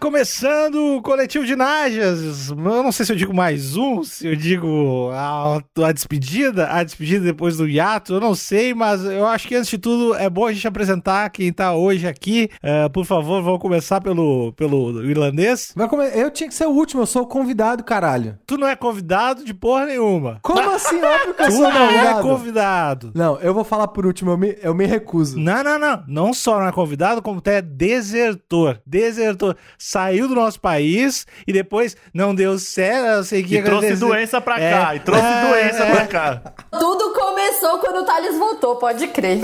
começando o coletivo de Najas. Eu não sei se eu digo mais um, se eu digo a, a despedida, a despedida depois do hiato, eu não sei, mas eu acho que antes de tudo é bom a gente apresentar quem tá hoje aqui. Uh, por favor, vamos começar pelo, pelo irlandês. Eu tinha que ser o último, eu sou o convidado, caralho. Tu não é convidado de porra nenhuma. Como assim? Óbvio que eu Tu sou não é convidado. convidado. Não, eu vou falar por último, eu me, eu me recuso. Não, não, não. Não só não é convidado, como tu é desertor. Desertor. Saiu do nosso país e depois não deu certo, eu sei que E trouxe agradecer. doença pra É. cá, e trouxe É, doença é. pra cá. Tudo começou quando o Thales voltou, pode crer.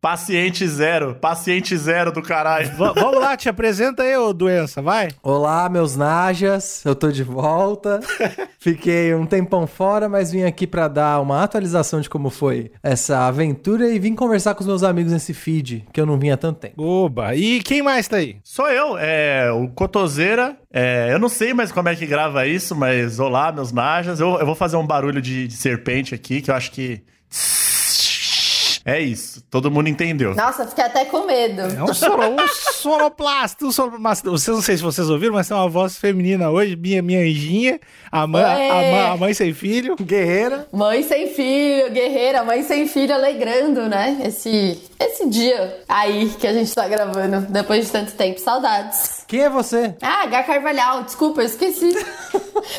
Pa- paciente zero, paciente zero do caralho. Va- vamos lá, te apresenta aí, ô doença, vai. Olá, meus najas, eu tô de volta. Fiquei um tempão fora, mas vim aqui pra dar uma atualização de como foi essa aventura e vim conversar com os meus amigos nesse feed, que eu não vinha há tanto tempo. Oba, e quem mais tá aí? Sou eu, é o Cotoseira. É, eu não sei mais como é que grava isso, mas olá, meus najas. Eu, eu vou fazer um barulho de, de serpente aqui, que eu acho que. É isso, todo mundo entendeu. Nossa, fiquei até com medo. É um, solo, um sonoplasta, um sonoplasta. Vocês não sei se vocês ouviram, mas tem uma voz feminina hoje, minha, minha anjinha, a mãe, a, a mãe sem filho. Guerreira, Mãe sem filho, guerreira, mãe sem filho, alegrando, né? Esse, esse dia aí que a gente tá gravando, depois de tanto tempo. Saudades. quem é você? Ah, H Carvalhal, desculpa, eu esqueci.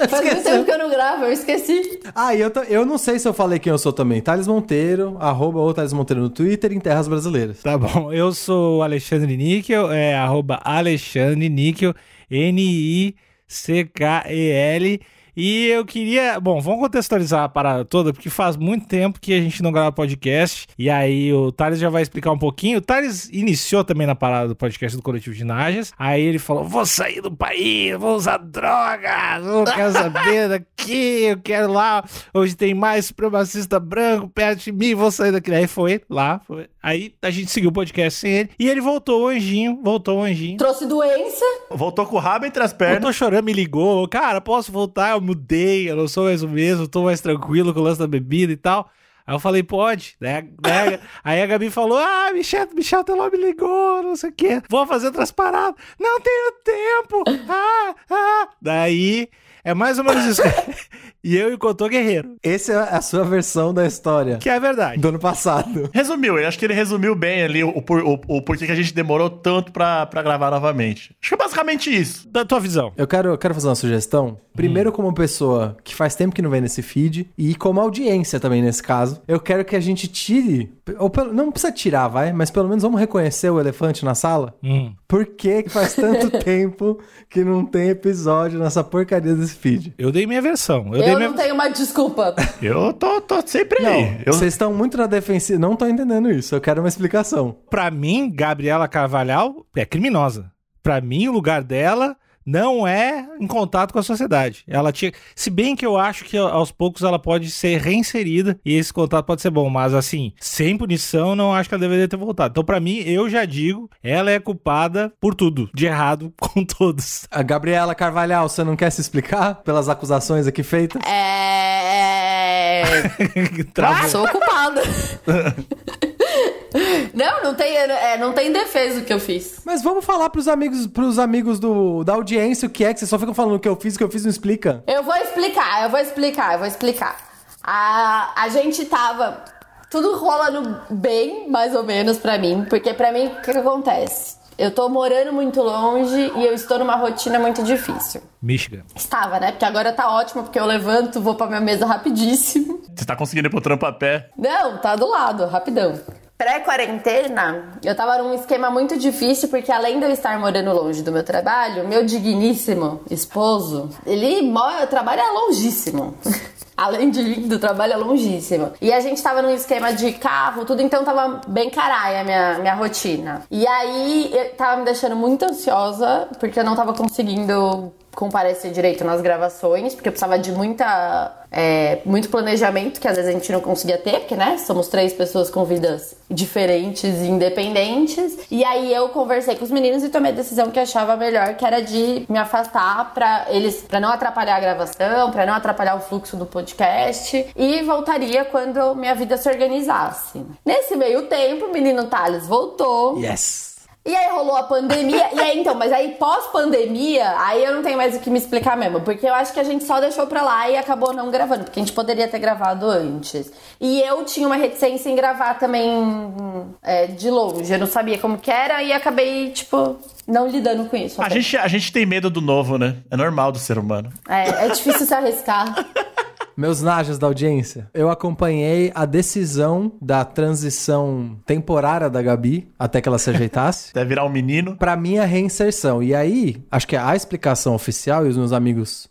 Faz muito tempo que eu não gravo, eu esqueci. Ah, e eu, eu não sei se eu falei quem eu sou também. Thales Monteiro, arroba ou Thales Monteiro no Twitter em Terras Brasileiras. Tá bom, eu sou o Alexandre Níquel, é arroba Alexandre Níquel, N-I-C-K-E-L. E eu queria. Bom, vamos contextualizar a parada toda, porque faz muito tempo que a gente não grava podcast. E aí o Thales já vai explicar um pouquinho. O Thales iniciou também na parada do podcast do Coletivo de Najas. Aí ele falou: vou sair do país, vou usar drogas, não quero saber daqui, eu quero lá. Hoje tem mais supremacista branco perto de mim, vou sair daqui. Aí foi lá, foi. Aí a gente seguiu o podcast sem ele. E ele voltou, o anjinho, voltou o anjinho. Trouxe doença. Voltou com o rabo entre as Eu pernas. tô chorando, me ligou. Cara, posso voltar? Eu mudei, eu não sou mais o mesmo, tô mais tranquilo com o lance da bebida e tal. Aí eu falei, pode. Né? né? Aí a Gabi falou: Ah, Michel, Michel Teló me ligou, não sei o quê. Vou fazer outras paradas. Não tenho tempo. Ah, ah. Daí é mais ou menos isso. e eu e o Cotô Guerreiro. Essa é a sua versão da história Que é verdade. do ano passado. Resumiu, eu acho que ele resumiu bem ali o, por- o, o porquê que a gente demorou tanto pra, pra gravar novamente. Acho que é basicamente isso. Da tua visão. Eu quero, eu quero fazer uma sugestão. Primeiro, como pessoa que faz tempo que não vem nesse feed, e como audiência também nesse caso, eu quero que a gente tire. Ou pelo- não precisa tirar, vai, mas pelo menos vamos reconhecer o elefante na sala. Hum. Por que que faz tanto tempo que não tem episódio nessa porcaria desse feed? Eu dei minha versão. Eu, Eu, dei minha. não tenho uma desculpa. Eu tô, tô sempre Não, aí. Eu, vocês estão muito na defensiva. Não tô entendendo isso. Eu quero uma explicação. Pra mim, Gabriela Carvalhal é criminosa. Pra mim, o lugar dela não é em contato com a sociedade. Ela tinha, se bem que eu acho que aos poucos ela pode ser reinserida e esse contato pode ser bom, mas assim, sem punição, não acho que ela deveria ter voltado. Então, pra mim, eu já digo, ela é culpada por tudo, de errado com todos. A Gabriela Carvalhal, você não quer se explicar pelas acusações aqui feitas? É. Travou. Sou culpada. não, não tem, é, não tem defesa o que eu fiz. Mas vamos falar pros amigos, pros amigos do, da audiência o que é, que vocês só ficam falando o que eu fiz, o que eu fiz não explica. Eu vou explicar, eu vou explicar, eu vou explicar. A, a gente tava tudo rolando bem, mais ou menos, pra mim. Porque pra mim, o que, que acontece? Eu tô morando muito longe e eu estou numa rotina muito difícil. Michigan. Estava, né? Porque agora tá ótimo, porque eu levanto, vou pra minha mesa rapidíssimo. Você tá conseguindo ir pro trampo a pé? Não, tá do lado, rapidão. Pré-quarentena, eu tava num esquema muito difícil, porque além de eu estar morando longe do meu trabalho, meu digníssimo esposo, ele mora, trabalha longíssimo. Além de mim, do trabalho é longíssimo. E a gente tava num esquema de carro, tudo, então tava bem caralho a minha, minha rotina. E aí, eu tava me deixando muito ansiosa, porque eu não tava conseguindo comparecer direito nas gravações, porque eu precisava de muita, é, muito planejamento, que às vezes a gente não conseguia ter, porque, né, somos três pessoas com vidas diferentes e independentes. E aí eu conversei com os meninos e tomei a decisão que achava melhor, que era de me afastar para eles, para não atrapalhar a gravação, para não atrapalhar o fluxo do podcast e voltaria quando minha vida se organizasse. Nesse meio tempo, o menino Thales voltou. Yes. E aí rolou a pandemia. e aí, então, mas aí pós-pandemia, aí eu não tenho mais o que me explicar mesmo. Porque eu acho que a gente só deixou pra lá e acabou não gravando. Porque a gente poderia ter gravado antes. E eu tinha uma reticência em gravar também é, de longe. Eu não sabia como que era e acabei, tipo, não lidando com isso. A gente, a gente tem medo do novo, né? É normal do ser humano. É, é difícil se arriscar. Meus najas da audiência, eu acompanhei a decisão da transição temporária da Gabi até que ela se ajeitasse. Até virar um menino. Pra minha reinserção. E aí, acho que a explicação oficial, e os meus amigos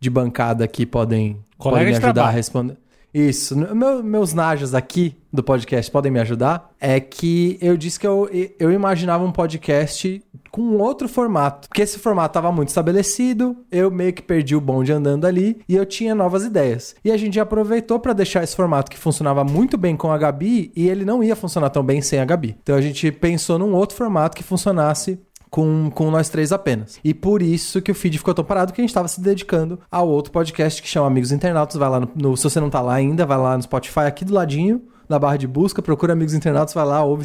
de bancada aqui podem, Colega podem me ajudar a responder. Isso, meu- meus najas aqui do podcast podem me ajudar. É que eu disse que eu, eu imaginava um podcast com outro formato. Porque esse formato estava muito estabelecido, eu meio que perdi o bonde andando ali e eu tinha novas ideias. E a gente aproveitou para deixar esse formato que funcionava muito bem com a Gabi e ele não ia funcionar tão bem sem a Gabi. Então a gente pensou num outro formato que funcionasse com, com nós três apenas. E por isso que o feed ficou tão parado, que a gente estava se dedicando ao outro podcast que chama Amigos Internautas. Vai lá no, no- Se você não tá lá ainda, vai lá no Spotify aqui do ladinho, na barra de busca, procura Amigos Internautas, vai lá, ouve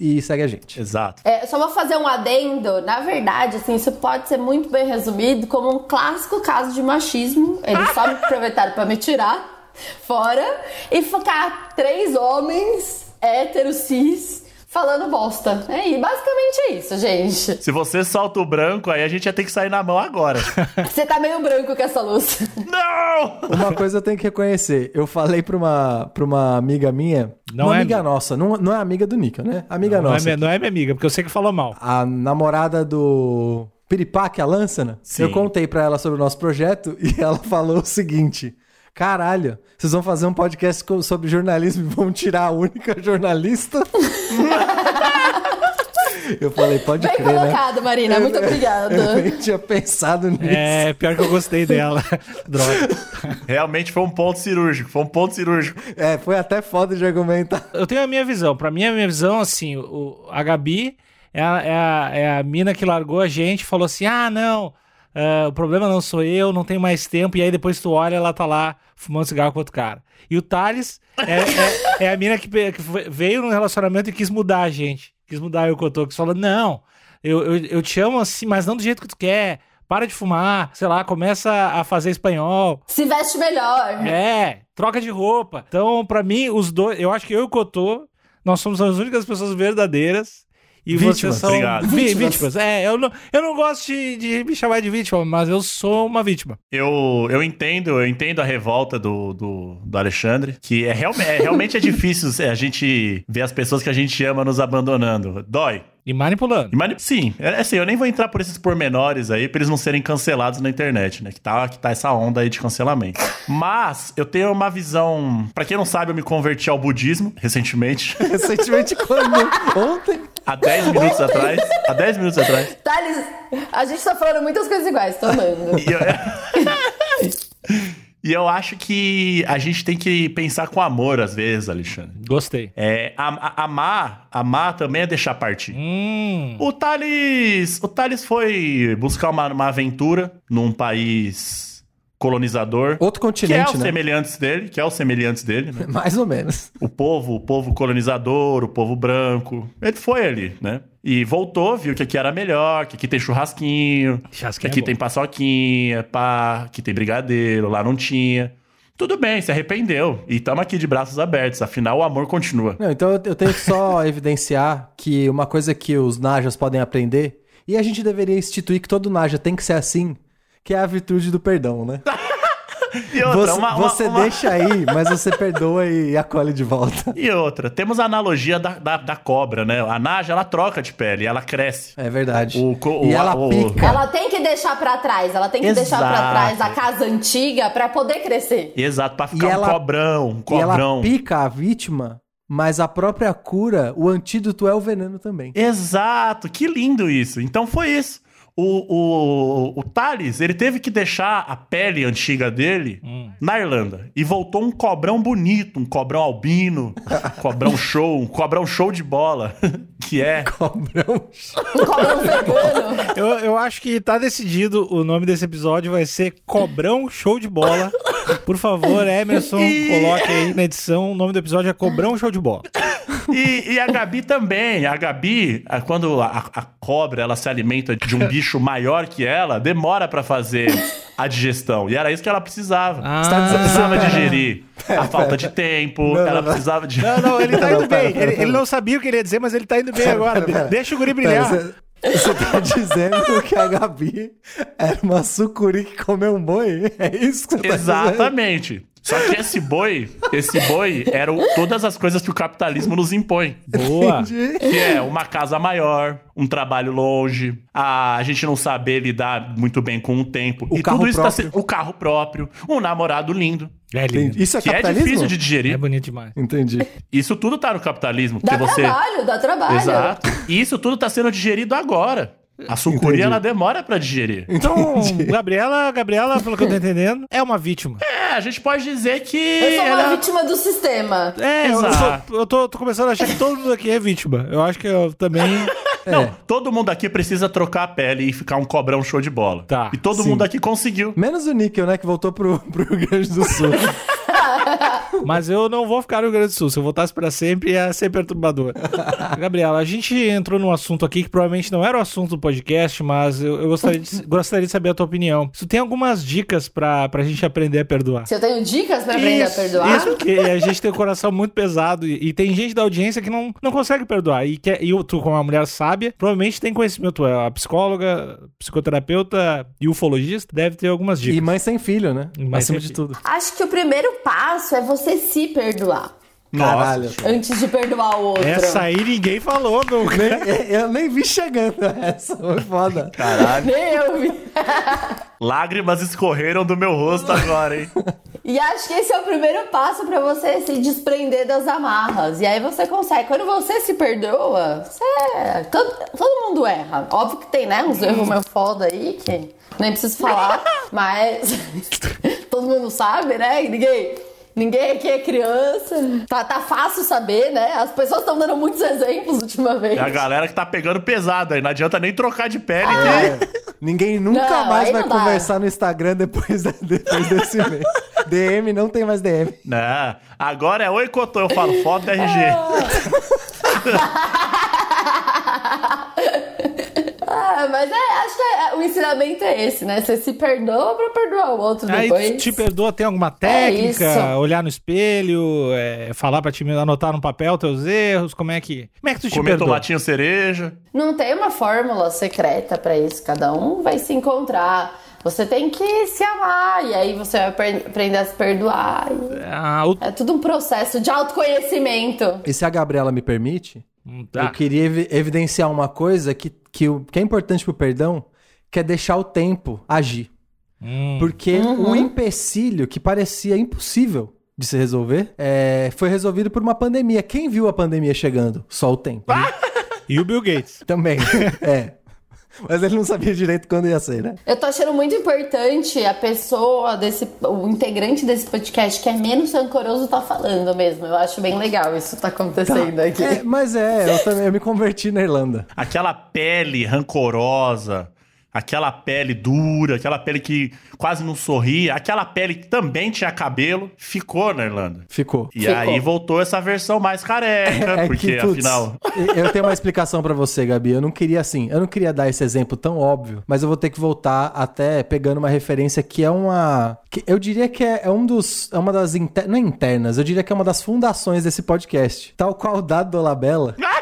e, e segue a gente. Exato. É, só vou fazer um adendo. Na verdade, assim, isso pode ser muito bem resumido como um clássico caso de machismo. Eles só me aproveitaram pra me tirar fora e ficar três homens héteros cis falando bosta. É, e basicamente é isso, gente. Se você solta o branco, aí a gente ia ter que sair na mão agora. Você tá meio branco com essa luz. não! Uma coisa eu tenho que reconhecer. Eu falei pra uma, pra uma amiga minha, Não uma é amiga amiga. nossa, não, não é amiga do Nica, né? Amiga Não é, nossa. minha, não é minha amiga, porque eu sei que falou mal. a namorada do Piripaque, a Lânsana, Sim. eu contei pra ela sobre o nosso projeto e ela falou o seguinte: Caralho, vocês vão fazer um podcast sobre jornalismo e vão tirar a única jornalista? eu falei, pode Bem crer, né? colocado, Marina. Muito Eu obrigada. nem tinha pensado nisso. É, pior que eu gostei dela. Droga. Realmente foi um ponto cirúrgico. Foi um ponto cirúrgico. É, foi até foda de argumentar. Eu tenho a minha visão. Pra mim, a minha visão, assim, o, a Gabi é a, é, a, é a mina que largou a gente falou assim: ah, não, é, o problema não sou eu, não tenho mais tempo. E aí depois tu olha, ela tá lá fumando cigarro com outro cara. E o Thales é, é, é a mina que, que veio no relacionamento e quis mudar a gente. Quis mudar eu que eu tô. Que falou: não, eu, eu, eu te amo assim, mas não do jeito que tu quer. Para de fumar, sei lá, começa a fazer espanhol. Se veste melhor. É, troca de roupa. Então, pra mim, os dois, eu acho que eu e o Cotô, nós somos as únicas pessoas verdadeiras. E Vítimas. vocês são Obrigado. Vítimas. vítimas. É, eu não, eu não gosto de, de me chamar de vítima, mas eu sou uma vítima. Eu, eu entendo, eu entendo a revolta do, do, do Alexandre, que é, realme- é realmente é difícil a gente ver as pessoas que a gente ama nos abandonando. Dói. E manipulando. E mani- Sim, é assim, eu nem vou entrar por esses pormenores aí pra eles não serem cancelados na internet, né? Que tá, que tá essa onda aí de cancelamento. Mas eu tenho uma visão. Pra quem não sabe, eu me converti ao budismo recentemente. Recentemente, quando? Ontem? há 10 minutos atrás. Há 10 minutos atrás. Thales, a gente tá falando muitas coisas iguais, tô amando. E eu, e eu acho que a gente tem que pensar com amor às vezes, Alexandre. Gostei. É, a- amar, amar também é deixar partir. Hum. O Thales, o Thales foi buscar uma, uma aventura num país colonizador. Outro Que é continente, os né? semelhantes dele, que é os semelhantes dele, né? Mais ou menos. O povo, o povo colonizador, o povo branco. Ele foi ali, né? E voltou, viu que aqui era melhor, que aqui tem churrasquinho, que Churrasquinho aqui é tem paçoquinha, pá, que tem brigadeiro, lá não tinha. Tudo bem, se arrependeu. E estamos aqui de braços abertos, afinal o amor continua. Não, então eu eu tenho que só evidenciar que uma coisa que os Najas podem aprender, e a gente deveria instituir que todo Naja tem que ser assim, que é a virtude do perdão, né? E outra, Você, uma- uma- você uma- deixa aí, mas você perdoa e acolhe de volta. E outra, temos a analogia da, da, da cobra, né? A Naja, ela troca de pele, ela cresce. É verdade. O co- e o- ela o- pica. Ela tem que deixar pra trás, ela tem que deixar pra Exato. trás a casa antiga pra poder crescer. Exato, pra E ficar um ela- cobrão, um E ela cobrão. pica a vítima, mas a própria cura, o antídoto é o veneno também. Exato, que lindo isso. Então foi isso. O, o, o Thales, ele teve que deixar a pele antiga dele na Irlanda. E voltou um cobrão bonito, um cobrão albino, cobrão show, um cobrão show de bola. Que é. Cobrão. Cobrão vegano. Eu, eu acho que tá decidido. O nome desse episódio vai ser Cobrão Show de Bola. Por favor, Emerson, coloque aí na edição. O nome do episódio é Cobrão Show de Bola. E, e a Gabi também. A Gabi, quando a, a cobra ela se alimenta de um bicho maior que ela, demora pra fazer a digestão. E era isso que ela precisava. Ah. Ela precisava Pera. digerir a falta de tempo, Não, ela não, precisava de. Não, não, ele tá indo bem. pera, Ele, pera. ele não sabia o que ele ia dizer, mas ele tá indo bem agora. pera, pera. Deixa o guri Pera, brilhar. Você você tá dizendo que a Gabi era uma sucuri que comeu um boi? É isso que você tá dizendo? Exatamente. Só que esse boi, esse boi eram todas as coisas que o capitalismo nos impõe. Boa. Entendi. Que é uma casa maior, um trabalho longe, a gente não saber lidar muito bem com o tempo. O e carro tudo isso tá próprio. se- o carro próprio, um namorado lindo, É lindo. Entendi. Isso é que é capitalismo? difícil de É digerir. bonito demais. Entendi. Isso tudo tá no capitalismo, Dá você trabalho, dá trabalho. Exato. E isso tudo tá sendo digerido agora. A sucuri Entendi. ela demora pra digerir. Então, Gabriela, Gabriela, pelo que eu tô entendendo, é uma vítima. É, a gente pode dizer que Eu sou uma ela vítima do sistema. É, eu, Exato. tô, eu tô, tô começando a achar que todo mundo aqui é vítima. Eu acho que eu também. Não, É. todo mundo aqui precisa trocar a pele e ficar um cobrão show de bola. Tá, E todo sim. mundo aqui conseguiu. Menos o Níquel, né? Que voltou pro, pro Rio Grande do Sul. Mas eu não vou ficar no Rio Grande do Sul. Se eu voltasse pra sempre, ia ser perturbador. Gabriela, a gente entrou num assunto aqui que provavelmente não era o assunto do podcast, mas eu, eu gostaria, de, gostaria de saber a tua opinião. Tu tem algumas dicas pra, pra gente aprender a perdoar? Se eu tenho dicas pra aprender a perdoar, Isso, porque a gente tem o coração muito pesado e, e tem gente da audiência que não, não consegue perdoar. E, quer, e tu, como uma mulher sábia, provavelmente tem conhecimento. Tu é a psicóloga, psicoterapeuta e ufologista, deve ter algumas dicas. e mãe sem filho, né? Mãe Acima de filho. tudo. acho que o primeiro passo é você se perdoar. Caralho. Antes de perdoar o outro. Essa aí ninguém falou nunca. Nem- é, eu nem vi chegando essa. Foi foda. Caralho. Nem eu vi. Lágrimas escorreram do meu rosto agora, hein? E acho que esse é o primeiro passo pra você se desprender das amarras. E aí você consegue. Quando você se perdoa, você. Todo, todo mundo erra. Óbvio que tem, né? Uns erros meio foda aí que nem preciso falar. mas todo mundo sabe, né? Ninguém. Ninguém aqui é criança. Tá, tá fácil saber, né? As pessoas estão dando muitos exemplos ultimamente. É a galera que tá pegando pesado aí. Não adianta nem trocar de pele. Ah. que- É. Ninguém nunca Não, mais vai não dá. conversar no Instagram depois, da- depois desse mês. DM não tem mais DM. Não, agora é oi, Cotô. Eu falo foto da RG. Ah, mas é, acho que é- o ensinamento é esse, né? Você se perdoa pra perdoar o outro Aí depois. te perdoa, tem alguma técnica? isso. olhar no espelho, é, falar pra ti anotar no papel teus erros? Como é que, como é que tu te Comer perdoa? tomatinho cereja. Não tem uma fórmula secreta pra isso. Cada um vai se encontrar. Você tem que se amar e aí você vai aprender a se perdoar. e Ah, o- É tudo um processo de autoconhecimento. E se a Gabriela me permite, tá. eu queria evi- evidenciar uma coisa que, que, o- que é importante pro perdão, que é deixar o tempo agir. Hum. Porque o empecilho que parecia impossível de se resolver é, foi resolvido por uma pandemia. Quem viu a pandemia chegando? Só o tempo. E o Bill Gates. Também. é. Mas ele não sabia direito quando ia ser, né? Eu tô achando muito importante a pessoa desse, o integrante desse podcast que é menos rancoroso tá falando mesmo. Eu acho bem legal isso tá acontecendo aqui. É, mas é, eu também eu me converti na Irlanda. Aquela pele rancorosa, aquela pele dura, aquela pele que quase não sorria, aquela pele que também tinha cabelo, ficou na Irlanda. Ficou. E Ficou. aí voltou essa versão mais careca, É porque que, putz, afinal. Eu tenho uma explicação pra você, Gabi. Eu não queria assim, eu não queria dar esse exemplo tão óbvio, mas eu vou ter que voltar até pegando uma referência que é uma. Que eu diria que é, é um dos. É uma das. Inter, não é internas, eu diria que é uma das fundações desse podcast. Tal qual o Dado Dolabella.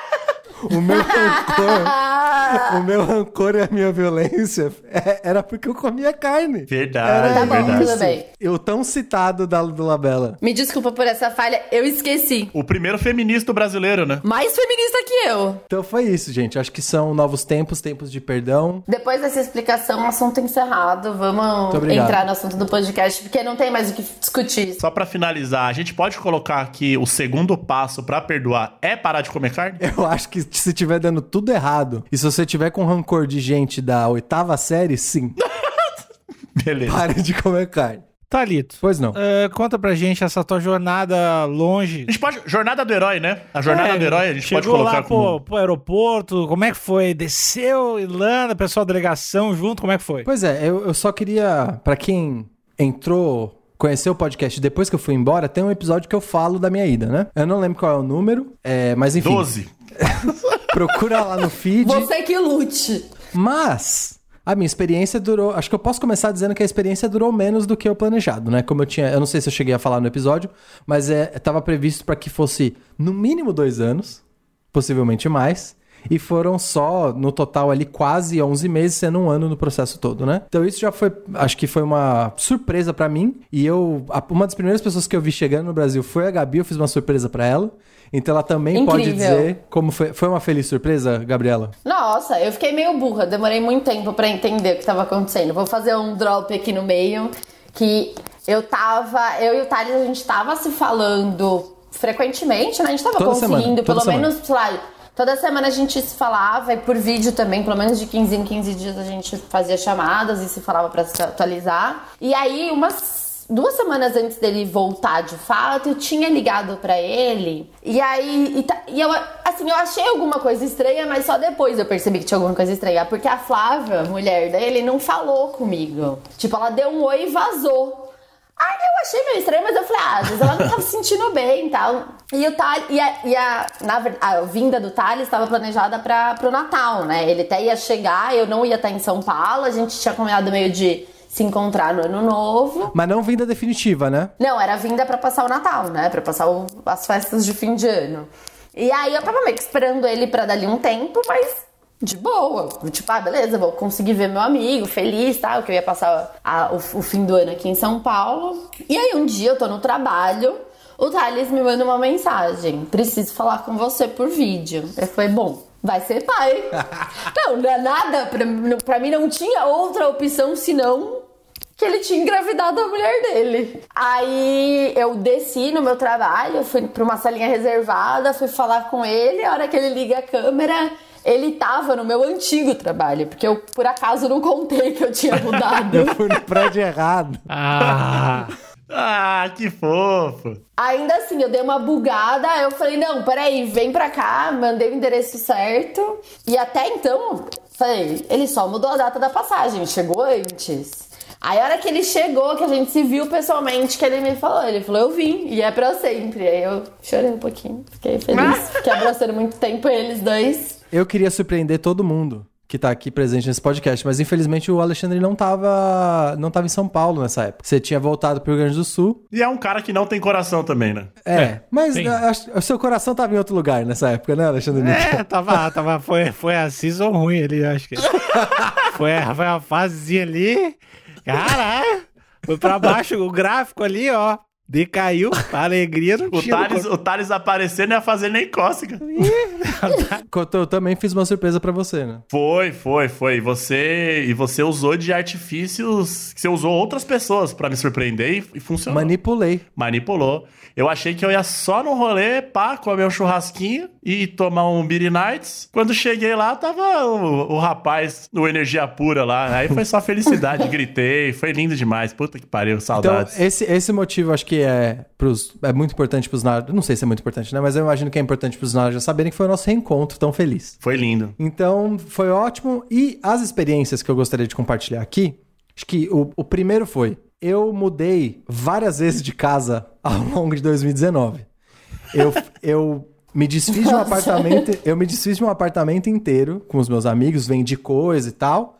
o meu rancor. o meu rancor e a minha violência é- era porque eu comia carne. Verdade, Era Tá bom, verdade. tudo bem. Eu tão citado da Dolabella. Me desculpa por essa falha, eu esqueci. O primeiro feminista brasileiro, né? Mais feminista que eu. Então foi isso, gente. Acho que são novos tempos, tempos de perdão. Depois dessa explicação, assunto encerrado. Vamos entrar no assunto do podcast, porque não tem mais o que discutir. Só pra finalizar, a gente pode colocar que o segundo passo pra perdoar é parar de comer carne? Eu acho que se tiver dando tudo errado, e se você tiver com rancor de gente da oitava série, sim. Beleza. Pare de comer carne. Thalito, Pois não. é, conta pra gente essa tua jornada longe. A gente pode. Jornada do herói, né? A jornada É, do herói a gente pode colocar lá como. pro, pro aeroporto, como é que foi? Desceu, Irlanda, pessoal da delegação junto, como é que foi? Pois é, eu, eu só queria, pra quem entrou, conheceu o podcast depois que eu fui embora, tem um episódio que eu falo da minha ida, né? Eu não lembro qual é o número, é, mas enfim. 12. Procura lá no feed. Você que lute. Mas a minha experiência durou. Acho que eu posso começar dizendo que a experiência durou menos do que o planejado, né? Como eu tinha. Eu não sei se eu cheguei a falar no episódio, mas é, estava previsto para que fosse no mínimo dois anos, possivelmente mais. E foram só, no total ali, quase 11 meses, sendo um ano no processo todo, né? Então isso já foi, acho que foi uma surpresa pra mim. E eu, uma das primeiras pessoas que eu vi chegando no Brasil foi a Gabi, eu fiz uma surpresa pra ela. Então ela também pode Incrível. dizer como foi. Foi uma feliz surpresa, Gabriela? Nossa, eu fiquei meio burra, demorei muito tempo pra entender o que tava acontecendo. Vou fazer um drop aqui no meio, que eu tava, eu e o Thales, a gente tava se falando frequentemente, né? A gente tava Toda conseguindo, semana, pelo semana. menos, sei lá, toda semana a gente se falava e por vídeo também, pelo menos de 15 em 15 dias a gente fazia chamadas e se falava pra se atualizar. E aí, umas duas semanas antes dele voltar de fato, eu tinha ligado pra ele. E aí, e, ta- e eu, assim, eu achei alguma coisa estranha, mas só depois eu percebi que tinha alguma coisa estranha. Porque a Flávia, mulher dele, não falou comigo. Tipo, ela deu um oi e vazou. Aí eu achei meio estranho, mas eu falei, ah, às vezes ela não tava se sentindo bem e tal. E o Thales, e a, e a, na a vinda do Thales estava planejada para pro Natal, né? Ele até ia chegar, eu não ia estar em São Paulo, a gente tinha combinado meio de se encontrar no ano novo. Mas não vinda definitiva, né? Não, era vinda pra passar o Natal, né? Pra passar o- as festas de fim de ano. E aí eu tava meio que esperando ele pra dali um tempo, mas de boa. Tipo, ah, beleza, vou conseguir ver meu amigo, feliz, tá? Que eu ia passar a- o, o fim do ano aqui em São Paulo. E aí um dia eu tô no trabalho, o Thales me manda uma mensagem: preciso falar com você por vídeo. Eu falei, bom. Vai ser pai. não, não é nada. Pra, pra mim não tinha outra opção senão que ele tinha engravidado a mulher dele. Aí eu desci no meu trabalho, fui pra uma salinha reservada, fui falar com ele. A hora que ele liga a câmera, ele tava no meu antigo trabalho, porque eu por acaso não contei que eu tinha mudado. Eu fui no prédio errado. Ah, Ah, que fofo. Ainda assim, eu dei uma bugada, aí eu falei, não, peraí, vem pra cá, mandei o endereço certo. E até então, falei, ele só mudou a data da passagem, chegou antes. Aí a hora que ele chegou, que a gente se viu pessoalmente, que ele me falou, ele falou, eu vim, e é pra sempre. Aí eu chorei um pouquinho, fiquei feliz, fiquei abraçando muito tempo eles dois. Eu queria surpreender todo mundo que tá aqui presente nesse podcast, mas infelizmente o Alexandre não tava, não tava em São Paulo nessa época. Você tinha voltado pro Rio Grande do Sul. E é um cara que não tem coração também, né? É, mas a- acho- o seu coração tava em outro lugar nessa época, né, Alexandre? é, tava, tava, foi, foi a season ruim ali, acho que. Foi, a- foi a fase ali. Caralho, foi pra baixo o gráfico ali, ó. Decaiu, a alegria não O tinha. no Thales, o Thales aparecendo não ia fazer nem cócega. Eu, eu também fiz uma surpresa pra você, né? Foi, foi, foi. E você, e você usou de artifícios que você usou outras pessoas pra me surpreender e, e funcionou. Manipulei. Manipulou. Eu achei que eu ia só no rolê, pá, comer um churrasquinho e tomar um Beer Nights. Quando cheguei lá, tava o, o rapaz no Energia Pura lá. Aí foi só felicidade, gritei. Foi lindo demais. Puta que pariu, Então, saudades. esse, esse motivo acho que é, pros, é muito importante pros Naras. Não sei se é muito importante, né? Mas eu imagino que é importante pros Naras já saberem que foi o nosso reencontro tão feliz. Foi lindo. Então, foi ótimo. E as experiências que eu gostaria de compartilhar aqui, acho que o, o primeiro foi: eu mudei várias vezes de casa ao longo de 2019. Eu, eu me desfiz de um Nossa. apartamento, eu me desfiz de um apartamento inteiro com os meus amigos, vendi coisa e tal.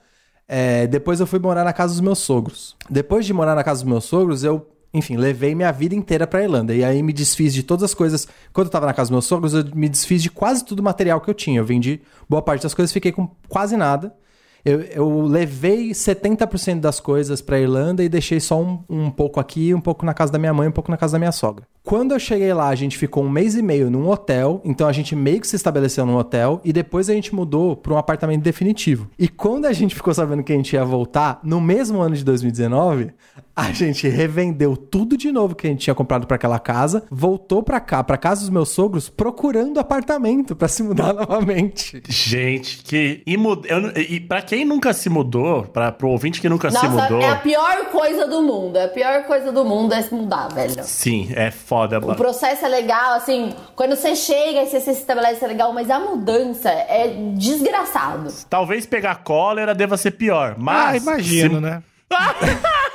É, depois eu fui morar na casa dos meus sogros. Depois de morar na casa dos meus sogros, eu, enfim, levei minha vida inteira pra Irlanda. E aí me desfiz de todas as coisas. Quando eu tava na casa dos meus sogros, eu me desfiz de quase tudo o material que eu tinha. Eu vendi boa parte das coisas, fiquei com quase nada. Eu, eu levei 70% das coisas pra Irlanda e deixei só um, um pouco aqui, um pouco na casa da minha mãe, um pouco na casa da minha sogra. Quando eu cheguei lá, a gente ficou um mês e meio num hotel, então a gente meio que se estabeleceu num hotel e depois a gente mudou pra um apartamento definitivo. E quando a gente ficou sabendo que a gente ia voltar, no mesmo ano de 2019, a gente revendeu tudo de novo que a gente tinha comprado pra aquela casa, voltou pra cá, pra casa dos meus sogros, procurando apartamento pra se mudar novamente. Gente, que. E, mud... eu, e pra quem nunca se mudou, pra, pro ouvinte que nunca se Nossa, mudou. é a pior coisa do mundo. É a pior coisa do mundo é se mudar, velho. Sim, é foda, O mano. processo é legal, assim, quando você chega e você se estabelece é legal, mas a mudança é desgraçado. Talvez pegar cólera deva ser pior, Ah, mas. imagino, se... né?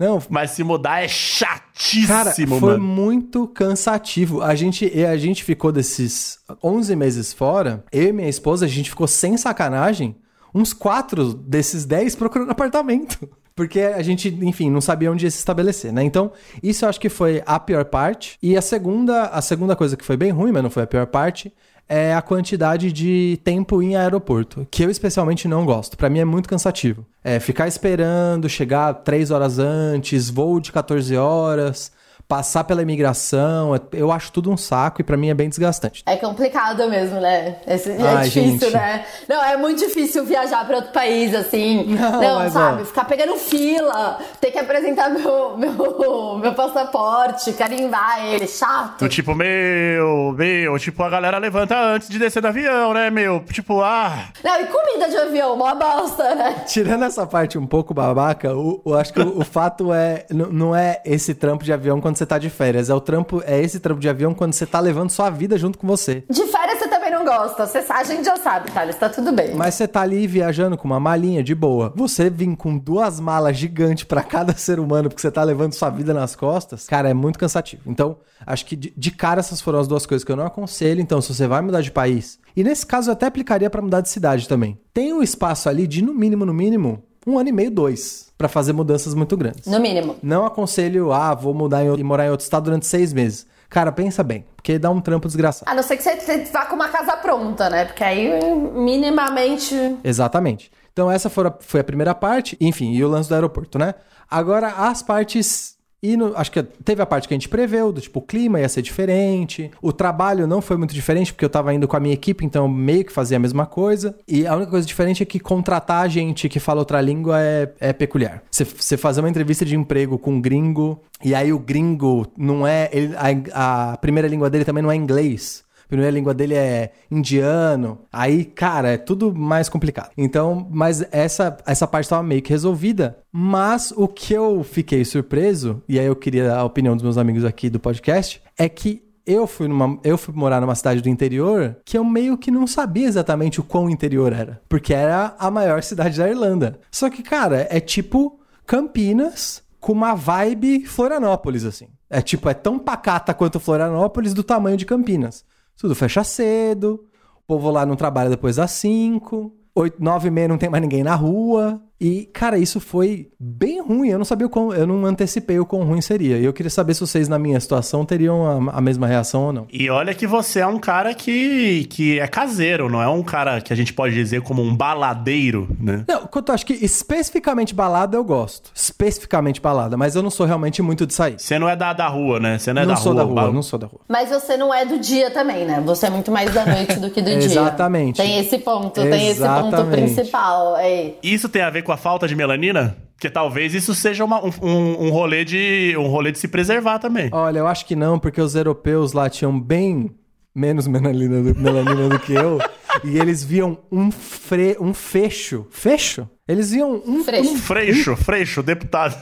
Não, Mas se mudar é chatíssimo, Cara, foi mano. muito cansativo. A gente, e a gente ficou desses 11 meses fora, eu e minha esposa, a gente ficou sem sacanagem, uns quatro desses 10 procurando apartamento. Porque a gente, enfim, não sabia onde ia se estabelecer, né? Então, isso eu acho que foi a pior parte. E a segunda, a segunda coisa que foi bem ruim, mas não foi a pior parte, é a quantidade de tempo em aeroporto, que eu especialmente não gosto. Pra mim é muito cansativo. É ficar esperando, chegar três horas antes, voo de 14 horas, passar pela imigração, é- eu acho tudo um saco e pra mim é bem desgastante. É complicado mesmo, né? Esse- é Ai, difícil, gente. né? Não, é muito difícil viajar pra outro país, assim. Não, Não, sabe? ó. Ficar pegando fila, ter que apresentar meu, meu, meu passaporte, carimbar ele, chato. Do tipo, meu, meu, tipo, a galera levanta antes de descer do avião, né, meu? Tipo, ah. Não, e comida de avião, mó bosta, né? Tirando essa parte um pouco babaca, o, eu acho que o, o fato é não é esse trampo de avião quando você tá de férias, é o trampo é esse trampo de avião quando você tá levando sua vida junto com você. De férias você também não gosta. Você, a gente já sabe, Thales, tá tudo bem. Mas você tá ali viajando com uma malinha de boa. Você vir com duas malas gigantes pra cada ser humano porque você tá levando sua vida nas costas, cara, é muito cansativo. Então, acho que de, de cara essas foram as duas coisas que eu não aconselho. Então, se você vai mudar de país, e nesse caso eu até aplicaria pra mudar de cidade também. Tem um espaço ali de no mínimo, no mínimo, um ano e meio, dois, pra fazer mudanças muito grandes. No mínimo. Não aconselho, ah, vou mudar e morar em outro estado durante seis meses. Cara, pensa bem, porque dá um trampo desgraçado. A não ser que você vá com uma casa pronta, né? Porque aí, minimamente. Exatamente. Então essa foi a, foi a primeira parte, enfim, e o lance do aeroporto, né? Agora as partes e no- acho que teve a parte que a gente preveu, do tipo, o clima ia ser diferente, o trabalho não foi muito diferente, porque eu tava indo com a minha equipe, então meio que fazia a mesma coisa. E a única coisa diferente é que contratar gente que fala outra língua é, é peculiar. Você- fazer uma entrevista de emprego com um gringo, e aí o gringo não é. ele- a, a primeira língua dele também não é inglês. Primeira língua dele é indiano. Aí, cara, é tudo mais complicado. Então, mas essa, essa parte estava meio que resolvida. Mas o que eu fiquei surpreso, e aí eu queria a opinião dos meus amigos aqui do podcast, é que eu fui, numa, eu fui morar numa cidade do interior que eu meio que não sabia exatamente o quão interior era. Porque era a maior cidade da Irlanda. Só que, cara, é tipo Campinas com uma vibe Florianópolis, assim. É tipo, é tão pacata quanto Florianópolis do tamanho de Campinas. Tudo fecha cedo, o povo lá não trabalha depois das 5, 8, 9 e meia não tem mais ninguém na rua. E, cara, isso foi bem ruim. Eu não sabia o quão, eu não antecipei o quão ruim seria. E eu queria saber se vocês, na minha situação, teriam a, a mesma reação ou não. E olha que você é um cara que, que é caseiro, não é um cara que a gente pode dizer como um baladeiro, né? Não, quanto eu acho que especificamente balada eu gosto. Especificamente balada, mas eu não sou realmente muito de sair. Você não é da, da rua, né? Você não é não da sou rua. da rua, ba- não sou da rua. Mas você não é do dia também, né? Você é muito mais da noite do que do dia. Exatamente. Tem esse ponto, tem esse ponto Exatamente. principal. É. Isso tem a ver com a falta de melanina? Porque talvez isso seja uma- um, um, um rolê de, um rolê de se preservar também. Olha, eu acho que não, porque os europeus lá tinham bem menos melanina do, melanina do que eu. e eles viam um, fre, um fecho. Fecho? Eles viam um. Freixo. Freixo, Freixo, deputado.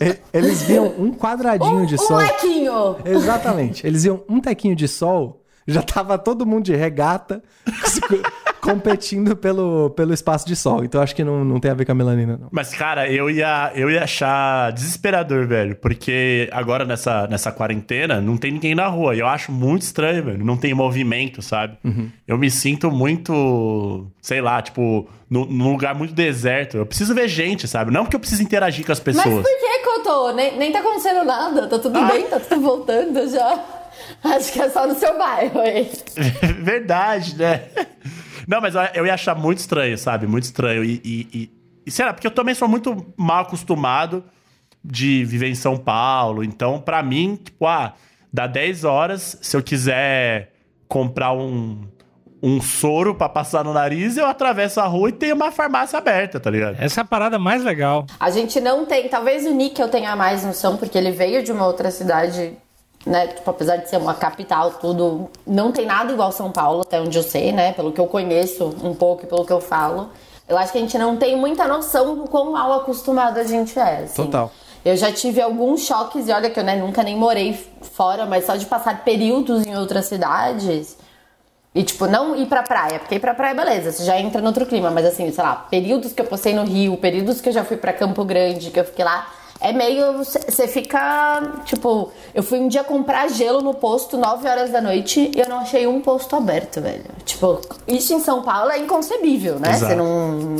e- Eles viam um quadradinho Um, de um sol. lequinho! Exatamente. Eles viam um tequinho de sol, já tava todo mundo de regata competindo pelo, pelo espaço de sol. Então acho que não, não tem a ver com a melanina, não. Mas, cara, eu ia, eu ia achar desesperador, velho. Porque agora nessa, nessa quarentena não tem ninguém na rua. E eu acho muito estranho, velho. Não tem movimento, sabe? Eu me sinto muito, sei lá, tipo, nu- num lugar muito deserto. Eu preciso ver gente, sabe? Não porque eu preciso interagir com as Mas pessoas. por que, Cotô? Nem, nem tá acontecendo nada. Tá tudo Ah. bem, tá tudo voltando já. Acho que é só no seu bairro aí. Verdade, né? Não, mas eu- ia achar muito estranho, sabe? Muito estranho. E, e, e, e sei lá, porque eu também sou muito mal acostumado de viver em São Paulo. Então, pra mim, tipo, ah, dá 10 horas, se eu quiser comprar um, um soro pra passar no nariz, eu atravesso a rua e tem uma farmácia aberta, tá ligado? Essa é a parada mais legal. A gente não tem, talvez o Nick eu tenha mais noção, porque ele veio de uma outra cidade, né? Tipo, apesar de ser uma capital, tudo. Não tem nada igual São Paulo, até onde eu sei, né? Pelo que eu conheço um pouco e pelo que eu falo. Eu acho que a gente não tem muita noção do quão mal acostumado a gente é. assim. Total. Eu já tive alguns choques, e olha que eu né, nunca nem morei fora, mas só de passar períodos em outras cidades. E, tipo, não ir pra praia, porque ir pra praia, beleza, você já entra no outro clima, mas assim, sei lá, períodos que eu passei no Rio, períodos que eu já fui pra Campo Grande, que eu fiquei lá, é meio. Você fica. Tipo, eu fui um dia comprar gelo no posto, 9 horas da noite, e eu não achei um posto aberto, velho. Tipo, isso em São Paulo é inconcebível, né? Você não.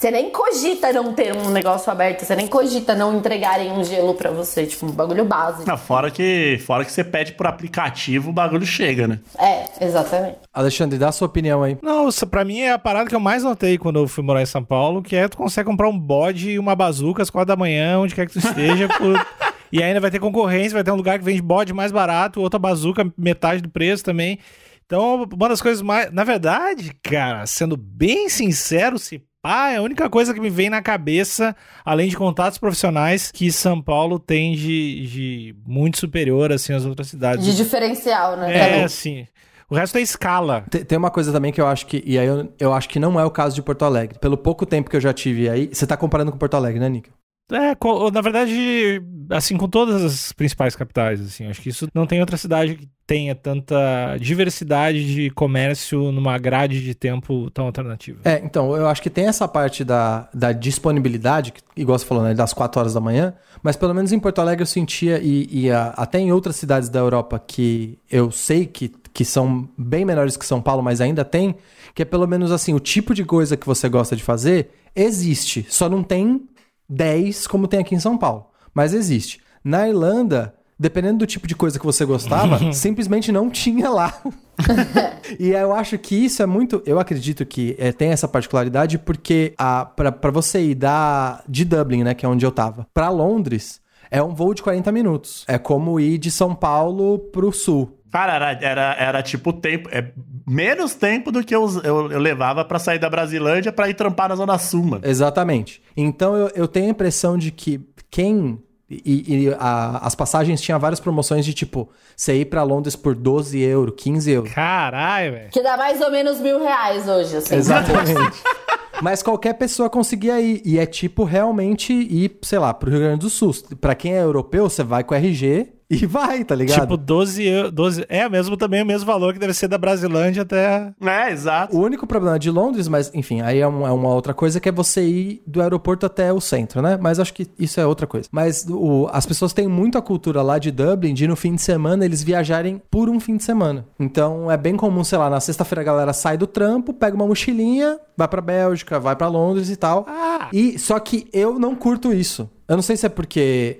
Você nem cogita não ter um negócio aberto, você nem cogita não entregarem um gelo pra você, tipo, um bagulho básico. Não, fora que, fora que você pede por aplicativo, o bagulho chega, né? É, exatamente. Alexandre, dá a sua opinião aí. Não, isso pra mim é a parada que eu mais notei quando eu fui morar em São Paulo, que é tu consegue comprar um bode e uma bazuca às quatro da manhã, onde quer que tu esteja, por- e ainda vai ter concorrência, vai ter um lugar que vende bode mais barato, outra bazuca metade do preço também. Então, uma das coisas mais... Na verdade, cara, sendo bem sincero, se pá, é a única coisa que me vem na cabeça, além de contatos profissionais, que São Paulo tem de, de muito superior, assim, às outras cidades. De diferencial, né? É, Também. assim... O resto é escala. Te- Tem uma coisa também que eu acho que. E aí eu, eu acho que não é o caso de Porto Alegre. Pelo pouco tempo que eu já tive aí. Você tá comparando com Porto Alegre, né, Nick? É, na verdade, assim, com todas as principais capitais, assim, acho que isso não tem outra cidade que tenha tanta diversidade de comércio numa grade de tempo tão alternativa. É, então, eu acho que tem essa parte da, da disponibilidade, que, igual você falou, né, das 4 horas da manhã, mas pelo menos em Porto Alegre eu sentia, e, e a- até em outras cidades da Europa que eu sei que, que são bem menores que São Paulo, mas ainda tem, que é pelo menos assim, o tipo de coisa que você gosta de fazer existe, só não tem 10 como tem aqui em São Paulo, mas existe. Na Irlanda, dependendo do tipo de coisa que você gostava, simplesmente não tinha lá. E eu acho que isso é muito. Eu acredito que é, tem essa particularidade porque a, pra, pra você ir da, de Dublin, né, que é onde eu tava, pra Londres, é um voo de 40 minutos. É como ir de São Paulo pro sul. Cara, era, era, era tipo tempo. É menos tempo do que eu, eu, eu levava pra sair da Brasilândia pra ir trampar na Zona Sul, mano. Exatamente. Então eu, eu tenho a impressão de que quem. E, e a- as passagens tinham várias promoções de tipo, você ir pra Londres por 12 euros, 15 euros. Caralho, velho. Que dá mais ou menos mil reais hoje, assim. Exatamente. Mas qualquer pessoa conseguia ir. E é tipo realmente ir, sei lá, pro Rio Grande do Sul. Pra quem é europeu, você vai com RG e vai, tá ligado? Tipo, 12, eu- 12. É mesmo também o mesmo valor que deve ser da Brasilândia até. É, exato. O único problema de Londres, mas enfim, aí é, um- é uma outra coisa que é você ir do aeroporto até o centro, né? Mas acho que isso é outra coisa. Mas o- as pessoas têm muito a cultura lá de Dublin de no fim de semana eles viajarem por um fim de semana. Então é bem comum, sei lá, na sexta-feira a galera sai do trampo, pega uma mochilinha, vai pra Bélgica, vai pra Londres e tal. E só que eu não curto isso. Eu não sei se é porque,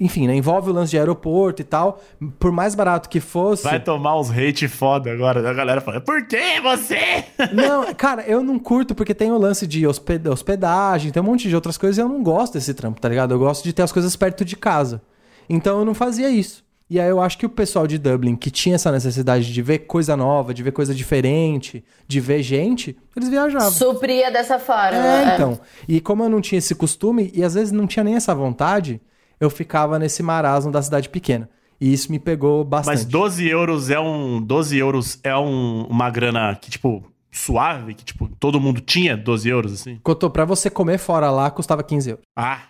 enfim, né, envolve o lance de aeroporto e tal. Por mais barato que fosse. Vai tomar uns hate foda agora. A galera fala, por que você? Não, cara, eu não curto porque tem o lance de hosped- hospedagem, tem um monte de outras coisas e eu não gosto desse trampo, tá ligado? Eu gosto de ter as coisas perto de casa. Então eu não fazia isso. E aí eu acho que o pessoal de Dublin, que tinha essa necessidade de ver coisa nova, de ver coisa diferente, de ver gente, eles viajavam. Supria dessa forma. É, então. E como eu não tinha esse costume, e às vezes não tinha nem essa vontade, eu ficava nesse marasmo da cidade pequena. E isso me pegou bastante. Mas 12 euros é um. 12 euros é um, uma grana que, tipo, suave, que, tipo, todo mundo tinha 12 euros, assim. Cotô, pra você comer fora lá, custava 15 euros. Ah.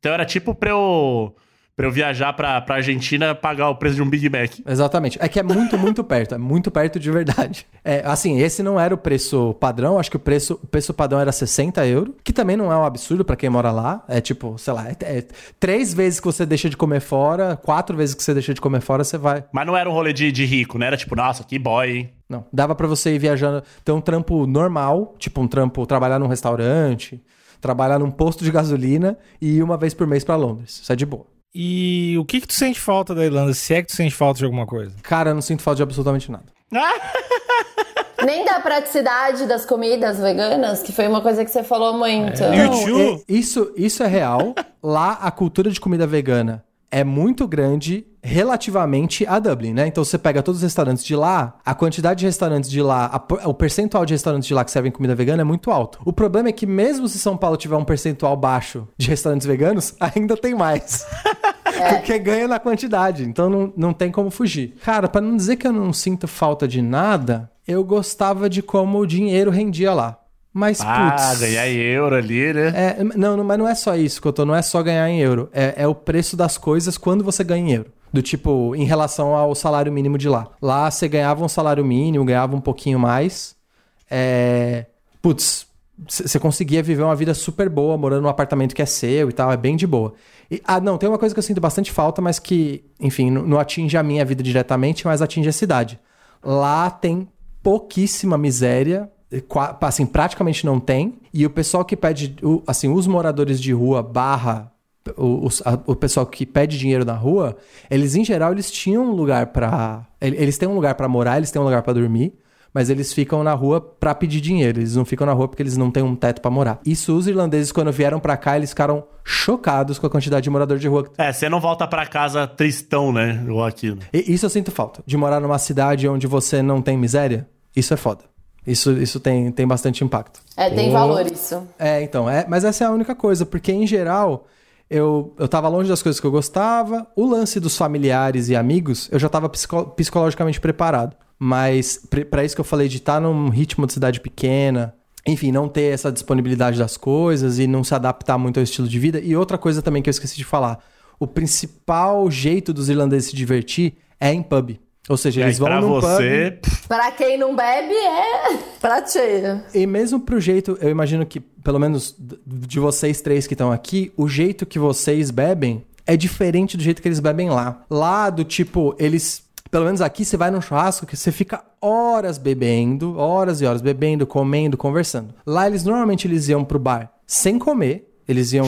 Então era tipo pra eu. Pra eu viajar pra, pra Argentina pagar o preço de um Big Mac. Exatamente. É que é muito, muito perto. É muito perto de verdade. É, assim, esse não era o preço padrão. Acho que o preço, o preço padrão era 60 euros. Que também não é um absurdo pra quem mora lá. É tipo, sei lá, é, é três vezes que você deixa de comer fora, quatro vezes que você deixa de comer fora, você vai. Mas não era um rolê de, de rico, né? Era tipo, nossa, que boy, hein? Não. Dava pra você ir viajando, ter um trampo normal, tipo um trampo, trabalhar num restaurante, trabalhar num posto de gasolina e ir uma vez por mês pra Londres. Isso é de boa. E o que que tu sente falta da Irlanda? Se é que tu sente falta de alguma coisa? Cara, eu não sinto falta de absolutamente nada. Nem da praticidade das comidas veganas, que foi uma coisa que você falou muito. É. Não, é- isso, isso é real. Lá, a cultura de comida vegana é muito grande relativamente a Dublin, né? Então você pega todos os restaurantes de lá, a quantidade de restaurantes de lá, a o percentual de restaurantes de lá que servem comida vegana é muito alto. O problema é que mesmo se São Paulo tiver um percentual baixo de restaurantes veganos, ainda tem mais. Porque ganha na quantidade, então não, não tem como fugir. Cara, pra não dizer que eu não sinto falta de nada, eu gostava de como o dinheiro rendia lá. Mas, Ah, putz... ganhar euro ali, né? É, não, não, mas não é só isso, Cotô, não é só ganhar em euro. É, é o preço das coisas quando você ganha em euro. Do tipo, em relação ao salário mínimo de lá. Lá você ganhava um salário mínimo, ganhava um pouquinho mais. É. Putz, você conseguia viver uma vida super boa, morando num apartamento que é seu e tal, é bem de boa. E- ah, não, tem uma coisa que eu sinto bastante falta, mas que, enfim, n- não atinge a minha vida diretamente, mas atinge a cidade. Lá tem pouquíssima miséria, assim, praticamente não tem. E o pessoal que pede, o- assim, os moradores de rua barra o, a- o pessoal que pede dinheiro na rua, eles em geral eles tinham um lugar pra. ele- Eles têm um lugar pra morar, eles têm um lugar pra dormir, mas eles ficam na rua pra pedir dinheiro. Eles não ficam na rua porque eles não têm um teto pra morar. Isso os irlandeses quando vieram pra cá, eles ficaram chocados com a quantidade de morador de rua. É, você não volta pra casa tristão, né? Igual aqui. né? E isso eu sinto falta. De morar numa cidade onde você não tem miséria, isso é foda. Isso, isso tem, tem bastante impacto. É, tem Oh. valor isso. É, então, é, mas essa é a única coisa, porque em geral eu, eu tava longe das coisas que eu gostava. O lance dos familiares e amigos, eu já tava psico- psicologicamente preparado. Mas pra isso que eu falei de estar num ritmo de cidade pequena, enfim, não ter essa disponibilidade das coisas e não se adaptar muito ao estilo de vida. E outra coisa também que eu esqueci de falar: o principal jeito dos irlandeses se divertir é em pub. Ou seja, eles vão pra num pub. você, pff, Pra quem não bebe, é prato cheio. E mesmo pro jeito, eu imagino que, pelo menos de vocês três que estão aqui, o jeito que vocês bebem é diferente do jeito que eles bebem lá. Lá, do tipo, eles. Pelo menos aqui, você vai num churrasco que você fica horas bebendo, horas e horas bebendo, comendo, conversando. Lá, eles normalmente eles iam pro bar sem comer, eles iam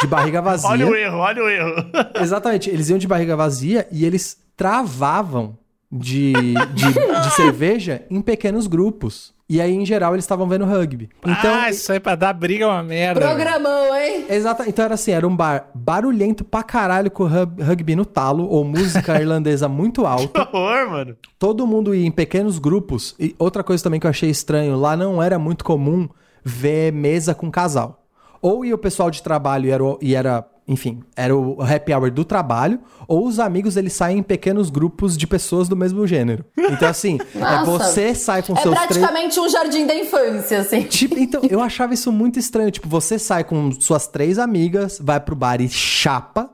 de barriga vazia. olha o erro, olha o erro. Exatamente, eles iam de barriga vazia e eles travavam de, de, de cerveja em pequenos grupos. E aí, em geral, eles estavam vendo rugby. Então, ah, isso aí pra dar briga é uma merda. Programão, hein? Exata, então era assim, era um bar barulhento pra caralho com rug- rugby no talo, ou música irlandesa muito Que alta. horror, mano. Todo mundo ia em pequenos grupos. E outra coisa também que eu achei estranho, lá não era muito comum ver mesa com casal. Ou ia o pessoal de trabalho e era, e era enfim, era o happy hour do trabalho, ou os amigos eles saem em pequenos grupos de pessoas do mesmo gênero. Então, assim, é você sai com É seus três. praticamente um jardim da infância, assim. Tipo, então, eu achava isso muito estranho. Tipo, você sai com suas três amigas, vai pro bar e chapa.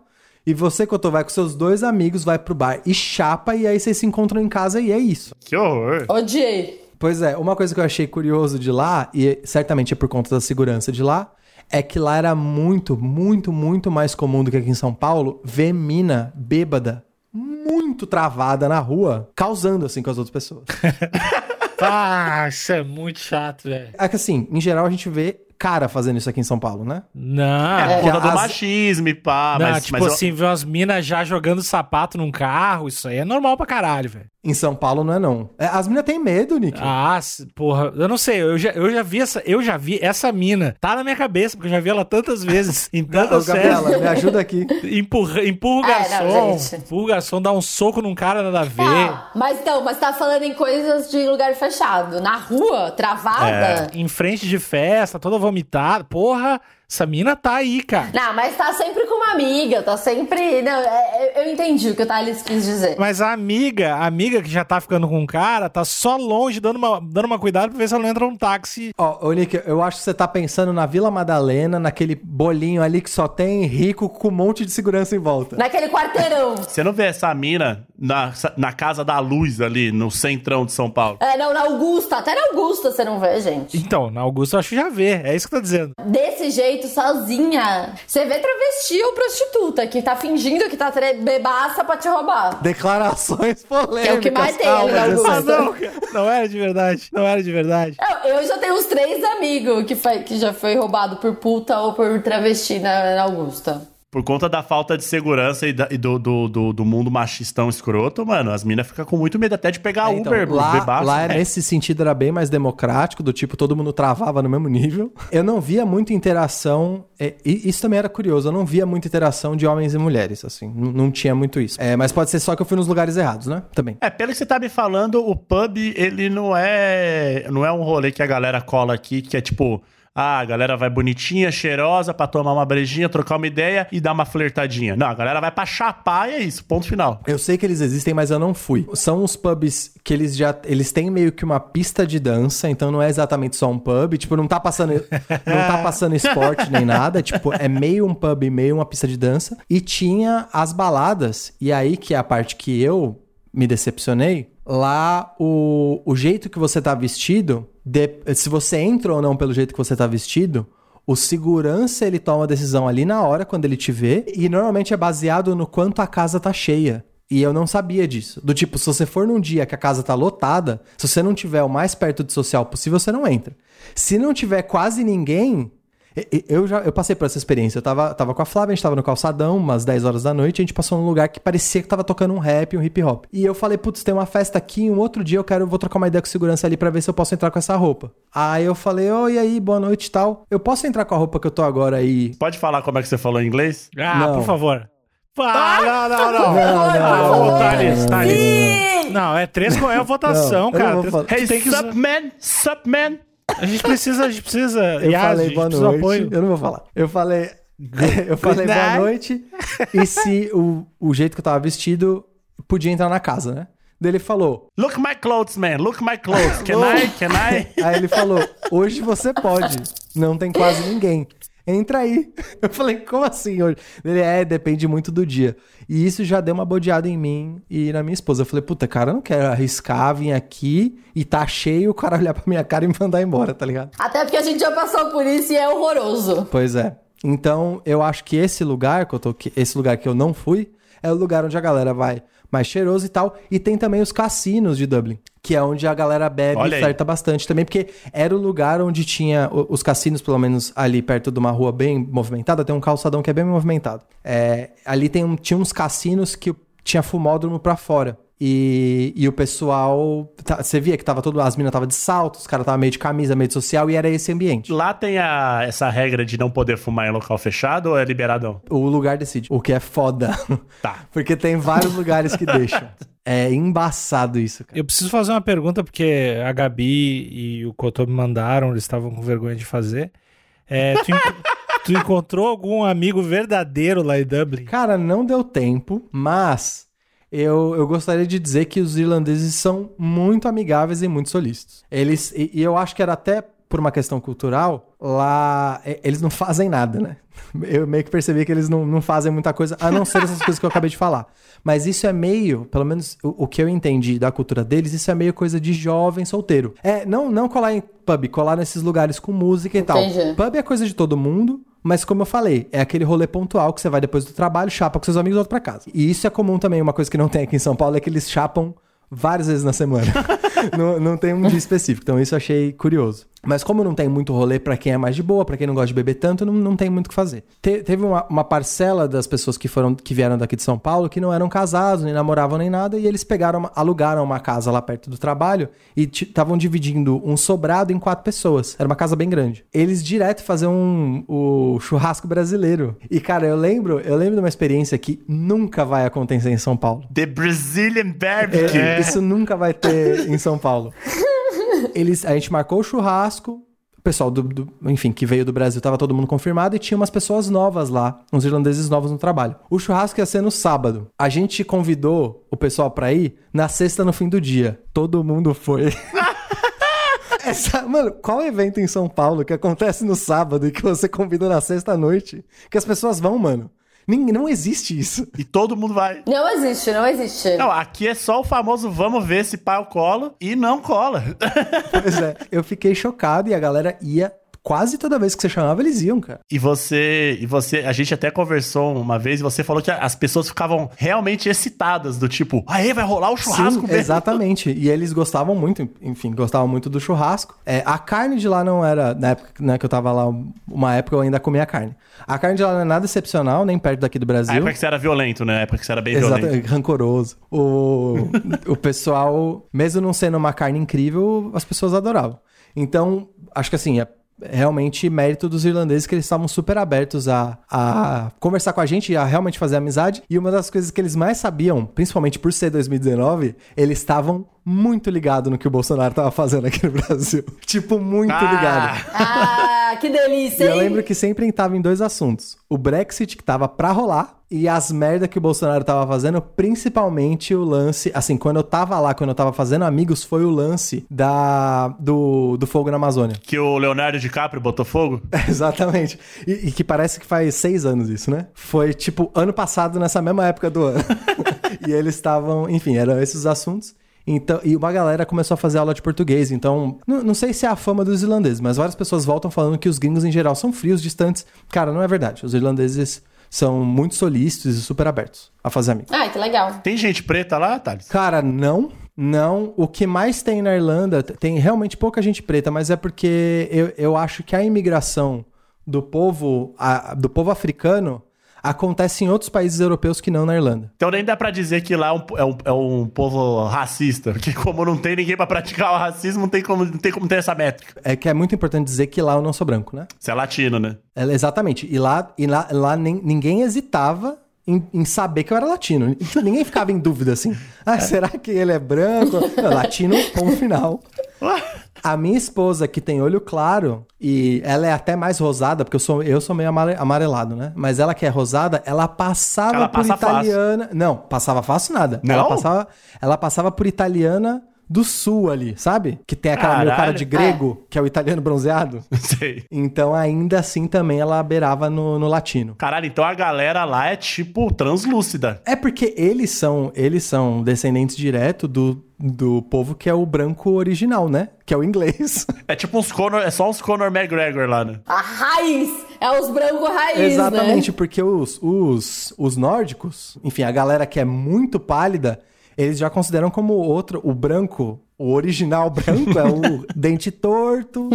E você, Cotô, vai com seus dois amigos, vai pro bar e chapa. E aí vocês se encontram em casa e é isso. Que horror. Odiei. Pois é, uma coisa que eu achei curioso de lá, e certamente é por conta da segurança de lá, é que lá era muito, muito, muito mais comum do que aqui em São Paulo ver mina bêbada, muito travada na rua, causando assim com as outras pessoas. Ah, isso é muito chato, velho. É que assim, em geral a gente vê cara fazendo isso aqui em São Paulo, né? Não. É, por conta do as- machismo e pá, Não, mas, tipo mas eu- assim, ver umas minas já jogando sapato num carro, isso aí é normal pra caralho, velho. Em São Paulo não é não. É, as minas têm medo, Nick. Ah, porra, eu não sei, eu já, eu já vi essa, eu já vi essa mina, tá na minha cabeça, porque eu já vi ela tantas vezes, em Ô, tantas Gabriela, séries. me ajuda aqui. Empurra, empurra o É, não, garçom, gente. empurra o garçom, dá um soco num cara nada a ver. Tá, mas então, mas tá falando em coisas de lugar fechado. Na rua, travada. Em frente de festa, toda vomitada. Porra, essa mina tá aí, cara. Não, mas tá sempre com uma amiga, tá sempre. Não, é- é- eu entendi o que o Thales quis dizer. Mas a amiga, a amiga que já tá ficando com o cara, tá só longe, dando uma, dando uma cuidado pra ver se ela não entra num táxi. Ó, ô Nick, eu acho que você tá pensando na Vila Madalena, naquele bolinho ali que só tem rico com um monte de segurança em volta. Naquele quarteirão. Você não vê essa mina na, na Casa da Luz ali, no centrão de São Paulo? É, não, na Augusta. Até na Augusta você não vê, gente. Então, na Augusta eu acho que já vê, é isso que tá dizendo. Desse jeito, sozinha. Você vê travesti ou prostituta que tá fingindo que tá bebaça pra te roubar. Declarações polêmicas. É o que mais tem ali na Gessé. Augusta. Não. Não era de verdade, não era de verdade. Eu, eu já tenho uns três amigos que, foi- que já foi roubado por puta ou por travesti na, na Augusta. Por conta da falta de segurança e, da- e do, do, do, do mundo machistão escroto, mano, as minas ficam com muito medo até de pegar É, então, Uber, lá, bebaço. lá É. nesse sentido era bem mais democrático, do tipo, todo mundo travava no mesmo nível. Eu não via muita interação, é, e isso também era curioso, eu não via muita interação de homens e mulheres, assim, não tinha muito isso. É, mas pode ser só que eu fui nos lugares errados, né? Também. É, pelo que você tá me falando, o pub, ele não é. Não é um rolê que a galera cola aqui, que é tipo. Ah, a galera vai bonitinha, cheirosa, pra tomar uma brejinha, trocar uma ideia e dar uma flertadinha. Não, a galera vai pra chapar e é isso, ponto final. Eu sei que eles existem, mas eu não fui. São os pubs que eles já. Eles têm meio que uma pista de dança, então não é exatamente só um pub. Tipo, não tá passando. não tá passando esporte nem nada. Tipo, é meio um pub, meio uma pista de dança. E tinha as baladas. E aí que é a parte que eu me decepcionei. Lá, o, o jeito que você tá vestido, de- se você entra ou não pelo jeito que você tá vestido, o segurança ele toma a decisão ali na hora quando ele te vê e normalmente é baseado no quanto a casa tá cheia. E eu não sabia disso. Do tipo, se você for num dia que a casa tá lotada, se você não tiver o mais perto de social possível, você não entra. Se não tiver quase ninguém, eu já eu passei por essa experiência. Eu tava, tava com a Flávia, a gente tava no calçadão, umas 10 horas da noite, a gente passou num lugar que parecia que tava tocando um rap, um hip hop. E eu falei, putz, tem uma festa aqui, um outro dia eu quero, vou trocar uma ideia com segurança ali pra ver se eu posso entrar com essa roupa. Aí eu falei, oi, e aí, boa noite e tal. Eu posso entrar com a roupa que eu tô agora aí? Pode falar como é que você falou em inglês? Ah, Não. por favor. Ah, não, não, não. Não, não, Thales, Thales. Sim! Não, é três com é a votação, cara. Hey, sup, man? Sup, man? A gente precisa, a gente precisa. Eu Yas, falei boa noite. apoio. Eu não vou falar. Eu falei. eu falei boa noite. E se o, o jeito que eu tava vestido podia entrar na casa, né? Daí ele falou. Look my clothes, man. Look my clothes. Can I? Can I? Aí ele falou: hoje você pode. Não tem quase ninguém. Entra aí. Eu falei, como assim hoje? Ele é, depende muito do dia. E isso já deu uma bodeada em mim e na minha esposa. Eu falei, puta, cara, eu não quero arriscar, vir aqui e tá cheio, o cara olhar pra minha cara e me mandar embora, tá ligado? Até porque a gente já passou por isso e é horroroso. Pois é. Então, eu acho que esse lugar que eu tô, esse lugar que eu não fui, é o lugar onde a galera vai mais cheiroso e tal. E tem também os cassinos de Dublin, que é onde a galera bebe Olha e flerta bastante também, porque era o lugar onde tinha os cassinos, pelo menos ali perto de uma rua bem movimentada, tem um calçadão que é bem movimentado. É, ali tem um- tinha uns cassinos que tinha fumódromo pra fora. E, e o pessoal. tá- Você via que tava todo. As minas tava de salto, os caras tava meio de camisa, meio de social, e era esse ambiente. Lá tem a, essa regra de não poder fumar em local fechado ou é liberadão? O lugar decide. O que é foda. Tá. Porque tem vários lugares que deixam. É embaçado isso, cara. Eu preciso fazer uma pergunta, porque a Gabi e o Cotô me mandaram, eles estavam com vergonha de fazer. É, tu, enco- tu encontrou algum amigo verdadeiro lá em Dublin? Cara, não deu tempo, mas eu, eu gostaria de dizer que os irlandeses são muito amigáveis e muito solícitos. Eles, e, e eu acho que era até por uma questão cultural, lá eles não fazem nada, né? Eu meio que percebi que eles não, não fazem muita coisa, a não ser essas coisas que eu acabei de falar. Mas isso é meio, pelo menos o, o que eu entendi da cultura deles, isso é meio coisa de jovem solteiro. É, não, não colar em pub, colar nesses lugares com música e tal. Entendi. Pub é coisa de todo mundo, mas como eu falei, é aquele rolê pontual que você vai depois do trabalho, chapa com seus amigos e volta pra casa. E isso é comum também, uma coisa que não tem aqui em São Paulo é que eles chapam várias vezes na semana. não, não tem um dia específico, então isso eu achei curioso. Mas como não tem muito rolê pra quem é mais de boa, pra quem não gosta de beber tanto, não, não tem muito o que fazer. Te- teve uma, uma parcela das pessoas que foram que vieram daqui de São Paulo que não eram casados, nem namoravam nem nada, e eles pegaram, alugaram uma casa lá perto do trabalho e estavam dividindo um sobrado em quatro pessoas. Era uma casa bem grande. Eles direto faziam um, o churrasco brasileiro. E cara, eu lembro, eu lembro de uma experiência que nunca vai acontecer em São Paulo. The Brazilian Barbecue. É, Isso nunca vai ter em São Paulo. Eles, a gente marcou o churrasco. O pessoal do, do- enfim, que veio do Brasil, tava todo mundo confirmado e tinha umas pessoas novas lá, uns irlandeses novos no trabalho. O churrasco ia ser no sábado. A gente convidou o pessoal pra ir na sexta no fim do dia. Todo mundo foi. Essa- mano, qual evento em São Paulo que acontece no sábado e que você convida na sexta noite? Que as pessoas vão, mano. Nem, não existe isso. E todo mundo vai. Não existe, não existe. Não, aqui é só o famoso vamos ver se pau colo e não cola. Pois é, eu fiquei chocado e a galera ia quase toda vez que você chamava, eles iam, cara. E você, e você, a gente até conversou uma vez e você falou que as pessoas ficavam realmente excitadas, do tipo, aê, vai rolar o churrasco Sim, mesmo. exatamente. E eles gostavam muito, enfim, gostavam muito do churrasco. É, a carne de lá não era, na época né, que eu tava lá, uma época eu ainda comia carne. A carne de lá não é nada excepcional, nem perto daqui do A Brasil. época que você era violento, né? A época que você era bem violento. rancoroso. O, o pessoal, mesmo não sendo uma carne incrível, as pessoas adoravam. Então, acho que assim, é realmente mérito dos irlandeses que eles estavam super abertos a, a conversar com a gente a realmente fazer amizade. E uma das coisas que eles mais sabiam, principalmente por ser 2019, eles estavam muito ligados no que o Bolsonaro tava fazendo aqui no Brasil. tipo, muito Ah, ligado. Ah, que E delícia, eu hein? lembro que sempre entrava em dois assuntos. O Brexit, que tava pra rolar, e as merda que o Bolsonaro tava fazendo, principalmente o lance... Assim, quando eu tava lá, quando eu tava fazendo amigos, foi o lance da, do, do fogo na Amazônia. Que o Leonardo DiCaprio botou fogo? Exatamente. E, e que parece que faz seis anos isso, né? Foi, tipo, ano passado, nessa mesma época do ano. e eles estavam... Enfim, eram esses os assuntos. Então, e uma galera começou a fazer aula de português. Então, não, não sei se é a fama dos irlandeses, mas várias pessoas voltam falando que os gringos em geral são frios, distantes. Cara, não é verdade. Os irlandeses são muito solícitos e super abertos a fazer amigos. Ai, que legal. Tem gente preta lá, Thales? Cara, não. Não. O que mais tem na Irlanda, tem realmente pouca gente preta, mas é porque eu, eu acho que a imigração do povo, a- do povo africano acontece em outros países europeus que não na Irlanda. Então nem dá pra dizer que lá é um, é um, é um povo racista, porque como não tem ninguém pra praticar o racismo, não tem como, não tem como ter essa métrica. É que é muito importante dizer que lá eu não sou branco, né? Você é latino, né? É, exatamente. E lá, e lá, lá nem- ninguém hesitava em, em saber que eu era latino. Ninguém ficava em dúvida assim. Ah, será que ele é branco? Não, latino, ponto final. A minha esposa, que tem olho claro, e ela é até mais rosada, porque eu sou, eu sou meio amare- amarelado, né? Mas ela que é rosada, ela passava Ela por passa fácil. italiana. Não, passava fácil nada. Não? Ela passava, ela passava por italiana do sul ali, sabe? Que tem aquela meio cara de grego, que é o italiano bronzeado. Sei. Então, ainda assim, também ela beirava no, no latino. Caralho, então a galera lá é tipo translúcida. É porque eles são, eles são descendentes direto do, do povo que é o branco original, né? Que é o inglês. É tipo uns Conor, é só uns Conor McGregor lá, né? A raiz é os brancos raiz, Exatamente, né? porque os, os, os nórdicos, enfim, a galera que é muito pálida, eles já consideram como outro, o branco, o original branco é o dente torto,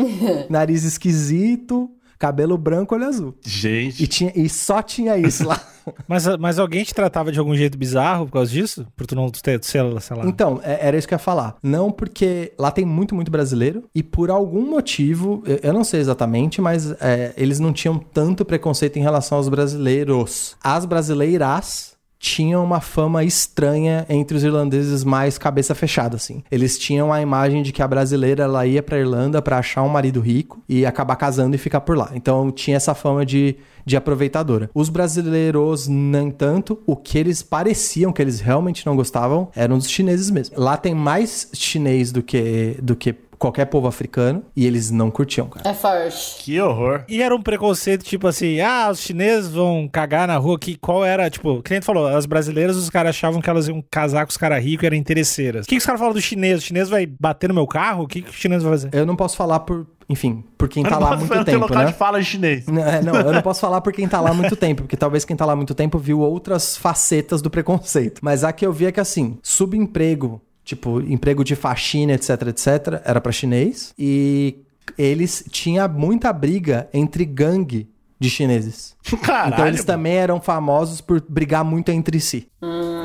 nariz esquisito, cabelo branco, olho azul. E, Gente. tinha, e só tinha isso lá. Mas, mas alguém te tratava de algum jeito bizarro por causa disso? Por tu não ter, sei lá, sei lá. Então, é- era isso que eu ia falar. Não porque lá tem muito, muito brasileiro e por algum motivo, eu, eu não sei exatamente, mas é, eles não tinham tanto preconceito em relação aos brasileiros. As brasileiras tinham uma fama estranha entre os irlandeses mais cabeça fechada, assim. Eles tinham a imagem de que a brasileira ela ia pra Irlanda pra achar um marido rico e acabar casando e ficar por lá. Então tinha essa fama de, de aproveitadora. Os brasileiros, nem tanto, o que eles pareciam que eles realmente não gostavam eram dos chineses mesmo. Lá tem mais chinês do que, do que qualquer povo africano e eles não curtiam, cara. É forte. Que horror. E era um preconceito tipo assim, ah, os chineses vão cagar na rua, que qual era, tipo, nem tu falou, as brasileiras, os caras achavam que elas iam casar com os caras ricos e eram interesseiras. O que, que os caras falam do chinês? O chinês vai bater no meu carro? O que, que o chinês vai fazer? Eu não posso falar por, enfim, por quem Eu tá não lá há posso- muito eu não tenho tempo, local né? de fala chinês. Não, é, não, eu não posso falar por quem tá lá há muito tempo, porque talvez quem tá lá há muito tempo viu outras facetas do preconceito. Mas a que eu vi é que, assim, subemprego, tipo, emprego de faxina, etc, etc, era pra chinês. E eles tinha muita briga entre gangue de chineses. Caralho. então eles mano. também eram famosos por brigar muito entre si.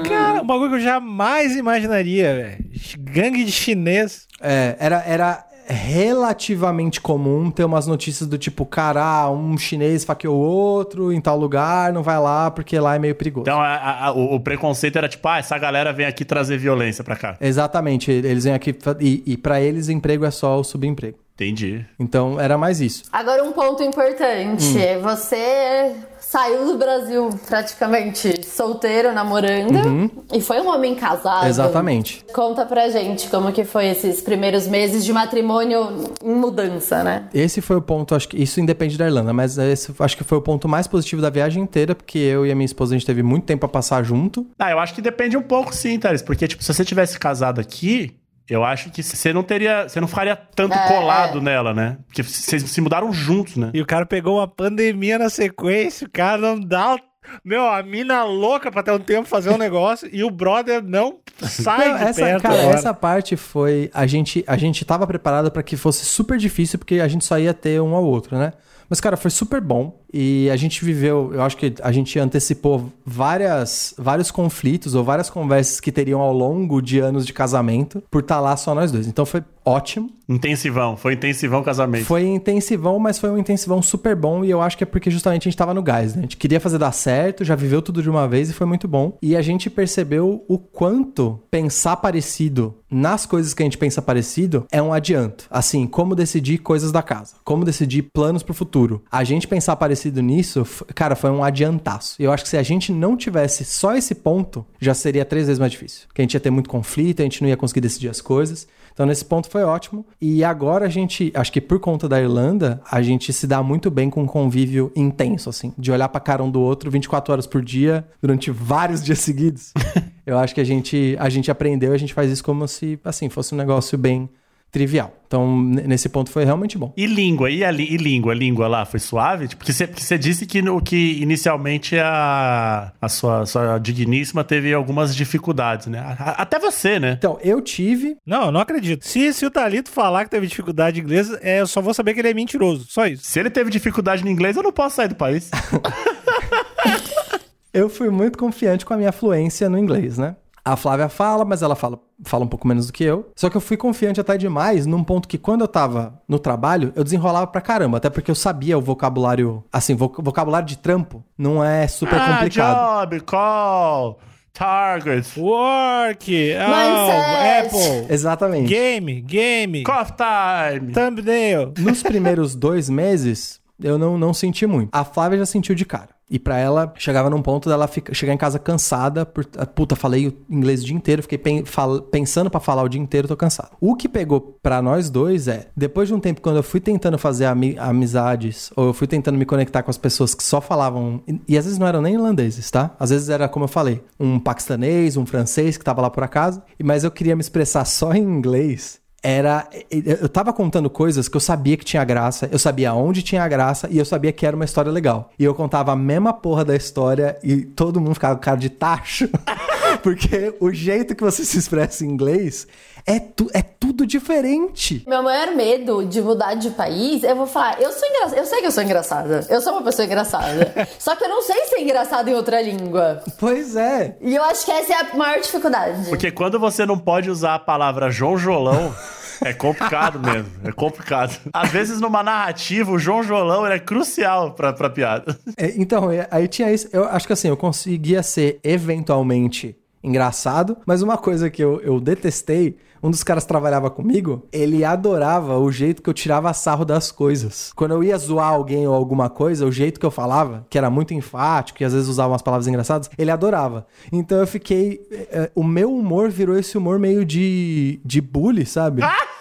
Cara, um bagulho que eu jamais imaginaria, velho. Gangue de chinês. É, era, era relativamente comum ter umas notícias do tipo, cara, um chinês faqueou outro em tal lugar, não vai lá porque lá é meio perigoso. Então a- a- o, o preconceito era tipo, ah, essa galera vem aqui trazer violência pra cá. Exatamente, eles vêm aqui e, e para eles emprego é só o subemprego. Entendi. Então era mais isso. Agora um ponto importante. Hum. Você saiu do Brasil praticamente solteiro, namorando, e foi um homem casado. Uhum. Exatamente. Conta pra gente como que foi esses primeiros meses de matrimônio em mudança, né? Esse foi o ponto, acho que isso independe da Irlanda, mas esse acho que foi o ponto mais positivo da viagem inteira, porque eu e a minha esposa a gente teve muito tempo pra passar junto. Ah, eu acho que depende um pouco sim, Thales, porque tipo, se você tivesse casado aqui, eu acho que você não teria. Você não ficaria tanto É, colado é. nela, né? Porque vocês se mudaram juntos, né? E o cara pegou uma pandemia na sequência, o cara não dá. o- Meu, a mina louca pra ter um tempo fazer um negócio e o brother não sai Não, de essa, perto. cara, agora. essa parte foi. A gente, a gente tava preparado pra que fosse super difícil, porque a gente só ia ter um ao outro, né? Mas, cara, foi super bom. E a gente viveu, eu acho que a gente antecipou várias, vários conflitos ou várias conversas que teriam ao longo de anos de casamento por estar lá só nós dois. Então foi ótimo. Intensivão, foi intensivão casamento. Foi intensivão, mas foi um intensivão super bom. E eu acho que é porque justamente a gente tava no gás, né? A gente queria fazer dar certo, já viveu tudo de uma vez e foi muito bom. E a gente percebeu o quanto pensar parecido nas coisas que a gente pensa parecido é um adianto. Assim, como decidir coisas da casa, como decidir planos pro futuro. A gente pensar parecido nisso, f- cara, foi um adiantaço. Eu acho que se a gente não tivesse só esse ponto, já seria três vezes mais difícil. Porque a gente ia ter muito conflito, a gente não ia conseguir decidir as coisas. Então, nesse ponto foi ótimo. E agora a gente, acho que por conta da Irlanda, a gente se dá muito bem com um convívio intenso, assim, de olhar pra cara um do outro 24 horas por dia, durante vários dias seguidos. Eu acho que a gente, a gente aprendeu, a gente faz isso como se, assim, fosse um negócio bem trivial. Então, nesse ponto foi realmente bom. E língua, e, a e língua, a língua lá foi suave? Tipo, Porque você, porque você disse que, no, que inicialmente a, a sua, sua digníssima teve algumas dificuldades, né? A- a- Até você, né? Então, eu tive Não, eu não acredito. Se, se o Thalito falar que teve dificuldade em inglês, é, eu só vou saber que ele é mentiroso. Só isso. Se ele teve dificuldade no inglês, eu não posso sair do país. Eu fui muito confiante com a minha fluência no inglês, né? A Flávia fala, mas ela fala, fala um pouco menos do que eu. Só que eu fui confiante até demais num ponto que quando eu tava no trabalho, eu desenrolava pra caramba. Até porque eu sabia o vocabulário, assim, voc- vocabulário de trampo não é super ah, complicado. job, call, target, Work, oh. Apple, Exatamente. game, game, coffee time. thumbnail. Nos primeiros dois meses, eu não, não senti muito. A Flávia já sentiu de cara. E pra ela, chegava num ponto dela fica, chegar em casa cansada. Por, ah, puta, falei inglês o dia inteiro, fiquei pen- fal- pensando pra falar o dia inteiro, tô cansado. O que pegou pra nós dois é, depois de um tempo, quando eu fui tentando fazer ami- amizades, ou eu fui tentando me conectar com as pessoas que só falavam. E, e às vezes não eram nem irlandeses, tá? Às vezes era, como eu falei, um paquistanês, um francês que tava lá por acaso. Mas eu queria me expressar só em inglês era. Eu tava contando coisas que eu sabia que tinha graça, eu sabia onde tinha graça e eu sabia que era uma história legal. E eu contava a mesma porra da história e todo mundo ficava com cara de tacho. Porque o jeito que você se expressa em inglês é, tu, é tudo diferente. Meu maior medo de mudar de país, eu vou falar, eu sou engraçada, eu sei que eu sou engraçada, eu sou uma pessoa engraçada, só que eu não sei ser engraçada em outra língua. Pois é. E eu acho que essa é a maior dificuldade. Porque quando você não pode usar a palavra jonjolão, é complicado mesmo. É complicado. Às vezes, numa narrativa, o jonjolão ele é crucial pra, pra piada. É, então, é, aí tinha isso. Eu acho que assim, eu conseguia ser eventualmente engraçado, mas uma coisa que eu, eu detestei, um dos caras trabalhava comigo, ele adorava o jeito que eu tirava sarro das coisas. Quando eu ia zoar alguém ou alguma coisa, o jeito que eu falava, que era muito enfático e às vezes usava umas palavras engraçadas, ele adorava. Então eu fiquei. é, é, o meu humor virou esse humor meio de, de bully, sabe?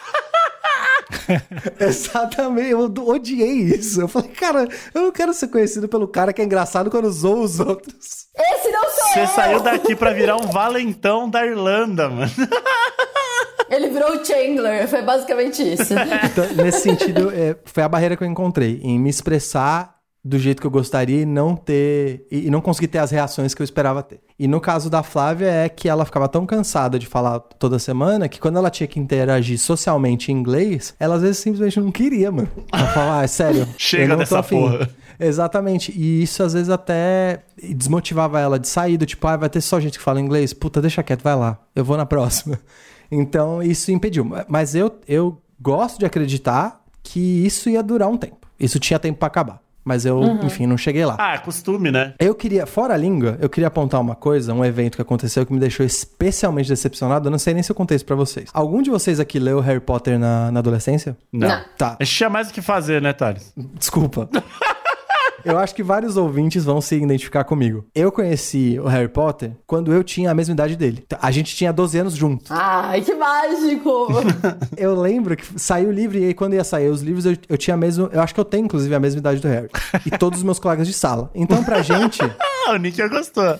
Exatamente, eu odiei isso. Eu falei, cara, eu não quero ser conhecido pelo cara que é engraçado quando zoa os outros. Esse não sou Você eu! saiu daqui pra virar um valentão da Irlanda, mano. Ele virou o Chandler, foi basicamente isso. Então, nesse sentido, é, foi a barreira que eu encontrei em me expressar do jeito que eu gostaria e não ter e não conseguir ter as reações que eu esperava ter. E no caso da Flávia é que ela ficava tão cansada de falar toda semana que quando ela tinha que interagir socialmente em inglês, ela às vezes simplesmente não queria, mano. Ela falava, ah, é sério. Chega dessa afim." porra. Exatamente. E isso às vezes até desmotivava ela de sair do tipo, ah, vai ter só gente que fala inglês. Puta, deixa quieto, vai lá. Eu vou na próxima. Então isso impediu. Mas eu, eu gosto de acreditar que isso ia durar um tempo. Isso tinha tempo pra acabar. Mas eu, enfim, não cheguei lá. Ah, é costume, né? Eu queria, fora a língua, eu queria apontar uma coisa, um evento que aconteceu que me deixou especialmente decepcionado. Eu não sei nem se eu contei isso pra vocês. Algum de vocês aqui leu Harry Potter na, na adolescência? Não. Não. Tá, A gente tinha mais o que fazer, né, Thales? desculpa. Eu acho que vários ouvintes vão se identificar comigo. Eu conheci o Harry Potter quando eu tinha a mesma idade dele. A gente tinha 12 anos juntos. Ai, que mágico! Eu lembro que saiu o livro e aí quando ia sair os livros eu, eu tinha mesmo. Eu acho que eu tenho inclusive a mesma idade do Harry. E todos os meus colegas de sala. Então pra gente. Ah, o Nick gostou.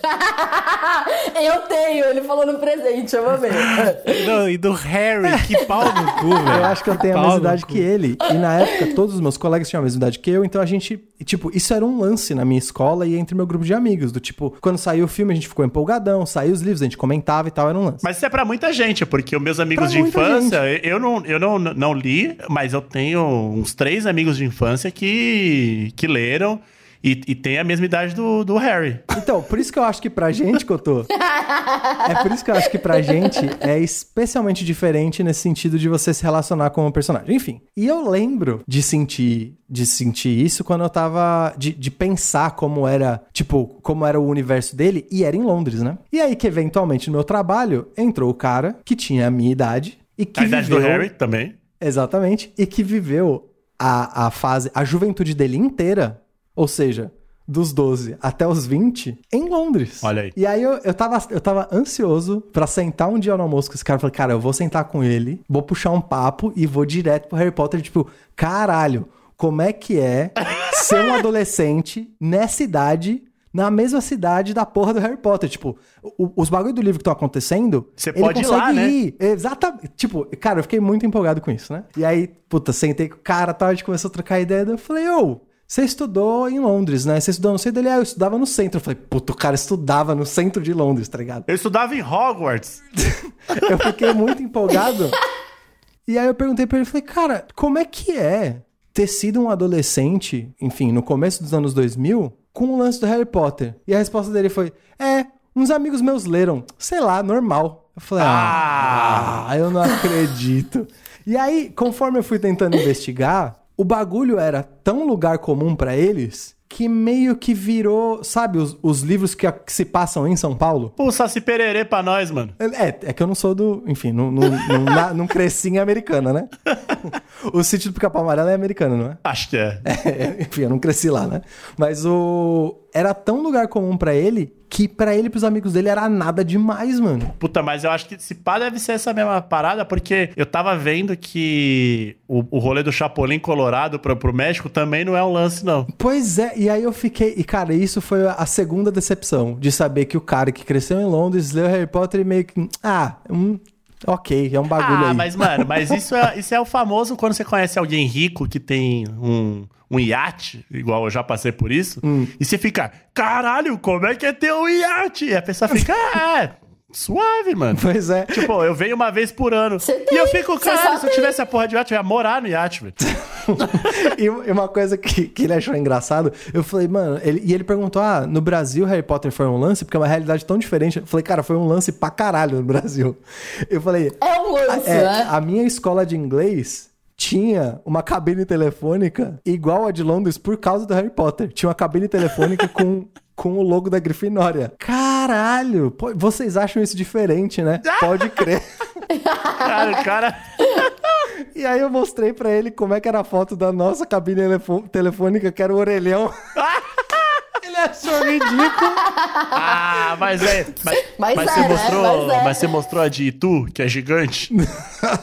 eu tenho, ele falou no presente, eu amei. Não, e do Harry, que pau no cu, velho. Eu acho que eu tenho a mesma idade cu. que ele. E na época, todos os meus colegas tinham a mesma idade que eu, então a gente. Tipo, isso era um lance na minha escola e entre meu grupo de amigos. Do tipo, quando saiu o filme, a gente ficou empolgadão, saiu os livros, a gente comentava e tal, era um lance. Mas isso é pra muita gente, porque os meus amigos Pra de infância, eu, não, eu não, não li, mas eu tenho uns três amigos de infância que, que leram e, e tem a mesma idade do, do Harry. Então, por isso que eu acho que pra gente, Cotô. é por isso que eu acho que pra gente é especialmente diferente nesse sentido de você se relacionar com o personagem. Enfim. E eu lembro de sentir. De sentir isso quando eu tava. De, de pensar como era. Tipo, como era o universo dele. E era em Londres, né? E aí que, eventualmente, no meu trabalho, entrou o cara que tinha a minha idade. E que a idade viveu, do Harry também. Exatamente. E que viveu a, a fase, a juventude dele inteira, ou seja, dos 12 até os 20, em Londres. Olha aí. E aí eu, eu, tava, eu tava ansioso pra sentar um dia no almoço com esse cara. Eu falei, cara, eu vou sentar com ele, vou puxar um papo e vou direto pro Harry Potter, tipo, caralho, como é que é ser um adolescente nessa idade. Na mesma cidade da porra do Harry Potter. Tipo, o- os bagulho do livro que estão acontecendo. Você ele pode ir consegue lá, né? ir. Exatamente. Tipo, cara, eu fiquei muito empolgado com isso, né? E aí, puta, sentei com o cara, tal, a gente começou a trocar ideia. Eu falei, ô, você estudou em Londres, né? Você estudou no centro dele? Ah, eu estudava no centro. Eu falei, puta, o cara estudava no centro de Londres, tá ligado? Eu estudava em Hogwarts. Eu fiquei muito empolgado. E aí eu perguntei pra ele, falei, cara, como é que é ter sido um adolescente, enfim, no começo dos anos 2000, com o lance do Harry Potter? E a resposta dele foi, é, uns amigos meus leram, sei lá, normal. Eu falei, ah, eu não acredito. E aí, conforme eu fui tentando investigar, o bagulho era tão lugar comum pra eles que meio que virou, sabe, os, os livros que, que se passam em São Paulo? Pô, Saci Pererê pra nós, mano. É, é que eu não sou do. Enfim, não, não, não, na- não cresci em americana, né? O sítio do pica-pau amarelo é americano, não é? Acho que é. É, Enfim, eu não cresci lá, né? Mas o. Era tão lugar comum pra ele que pra ele e pros amigos dele era nada demais, mano. Puta, mas eu acho que esse pá deve ser essa mesma parada, porque eu tava vendo que o, o rolê do Chapolin Colorado pro, pro México também não é um lance, não. Pois é, e aí eu fiquei. E cara, isso foi a segunda decepção de saber que o cara que cresceu em Londres leu Harry Potter e meio que. Ah, hum, ok, é um bagulho Ah, aí. mas, mano, mas isso é, isso é o famoso quando você conhece alguém rico que tem um, um iate, igual eu já passei por isso, Hum. e você fica, caralho, como é que é ter um iate? E a pessoa fica, ah, é, suave, mano. Pois é. Tipo, eu venho uma vez por ano. Você e eu tem, fico, cara, só se eu tem. tivesse a porra de iate, eu ia morar no iate, velho. E e uma coisa que, que ele achou engraçado, eu falei, mano, ele- e ele perguntou: ah, no Brasil Harry Potter foi um lance? Porque é uma realidade tão diferente. Eu falei, cara, foi um lance pra caralho no Brasil. Eu falei, É um lance, é, né? a minha escola de inglês tinha uma cabine telefônica igual a de Londres por causa do Harry Potter. Tinha uma cabine telefônica com. Com o logo da Grifinória. Caralho! pô, vocês acham isso diferente, né? Pode crer. Cara, o cara. E aí eu mostrei pra ele como é que era a foto da nossa cabine telefônica, que era o orelhão. ele achou ridículo. Ah, mas é. Mas, Mas mas é, você né? mostrou. Mas é. Mas você mostrou a de Itu, que é gigante?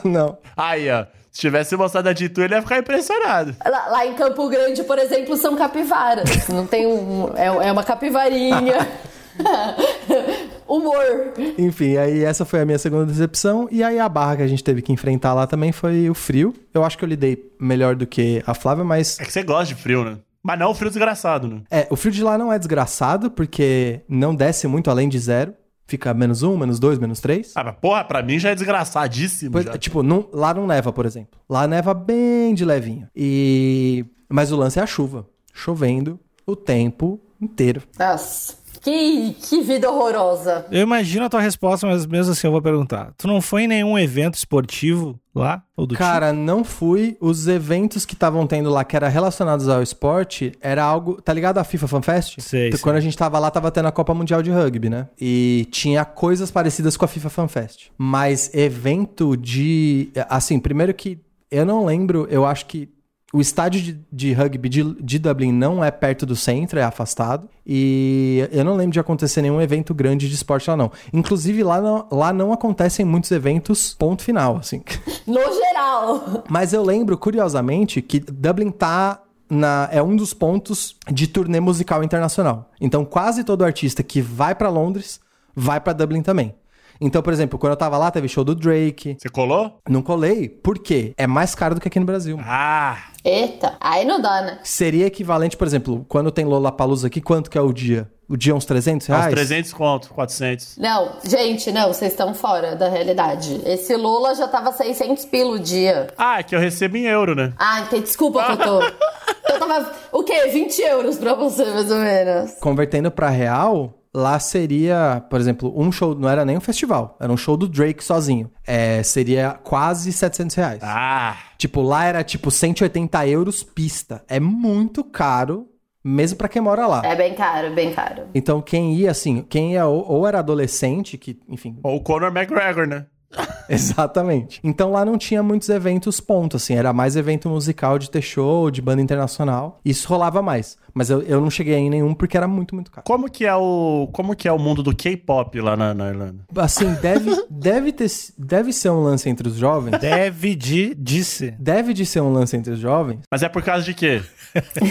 Não. Aí, ó. Se tivesse mostrado a de Itu, ele ia ficar impressionado. Lá, lá em Campo Grande, por exemplo, são capivaras. Não tem um. É, é uma capivarinha. Humor. Enfim, aí essa foi a minha segunda decepção. E aí a barra que a gente teve que enfrentar lá também foi o frio. Eu acho que eu lidei melhor do que a Flávia, mas. É que você gosta de frio, né? Mas não o frio desgraçado, né? É, o frio de lá não é desgraçado, porque não desce muito além de zero. Fica menos um, menos dois, menos três. Ah, mas porra, pra mim já é desgraçadíssimo. Pois- já. tipo, não- lá não neva, por exemplo. Lá neva bem de levinho. E. Mas o lance é a chuva. Chovendo o tempo inteiro. Nossa. Que, que vida horrorosa. Eu imagino a tua resposta, mas mesmo assim eu vou perguntar. Tu não foi em nenhum evento esportivo lá? Ou do tipo? Cara, não fui. Os eventos que estavam tendo lá, que eram relacionados ao esporte, era algo. Tá ligado a FIFA Fan Fest? Sei, Então, sei. Quando a gente tava lá, tava tendo a Copa Mundial de Rugby, né? E tinha coisas parecidas com a FIFA Fan Fest. Mas evento de. Assim, primeiro que eu não lembro, eu acho que. O estádio de, de rugby de, de Dublin não é perto do centro, é afastado. E eu não lembro de acontecer nenhum evento grande de esporte lá, não. Inclusive, lá não, lá não acontecem muitos eventos, ponto final, assim. No geral. Mas eu lembro, curiosamente, que Dublin tá na, é um dos pontos de turnê musical internacional. Então, quase todo artista que vai pra Londres vai pra Dublin também. Então, por exemplo, quando eu tava lá, teve show do Drake. Você colou? Não colei, por quê? É mais caro do que aqui no Brasil. Ah! Eita, aí não dá, né? Seria equivalente, por exemplo, quando tem Lollapalooza aqui, quanto que é o dia? O dia é uns 300 Uns reais? 300 conto, 400. Não, gente, não, vocês estão fora da realidade. Esse Lula já tava 600 pila o dia. Ah, é que eu recebo em euro, né? Ah, entendi. Desculpa, Cotô. Eu tava, o quê? 20 euros pra você, mais ou menos. Convertendo pra real, lá seria, por exemplo, um show, não era nem um festival, era um show do Drake sozinho. É, seria quase 700 reais. Ah! Tipo, lá era tipo 180 euros pista. É muito caro, mesmo pra quem mora lá. É bem caro, bem caro. Então, quem ia, assim, quem ia ou, ou era adolescente, que, enfim, Ou o Conor McGregor, né? exatamente. Então lá não tinha muitos eventos ponto, assim, era mais evento musical de ter show, de banda internacional. Isso rolava mais. Mas eu, eu não cheguei em nenhum porque era muito, muito caro. Como que é o, como que é o mundo do K-pop lá na, na Irlanda? Assim, deve, deve, ter, deve ser um lance entre os jovens. Deve de disse. Deve de ser um lance entre os jovens. Mas é por causa de quê?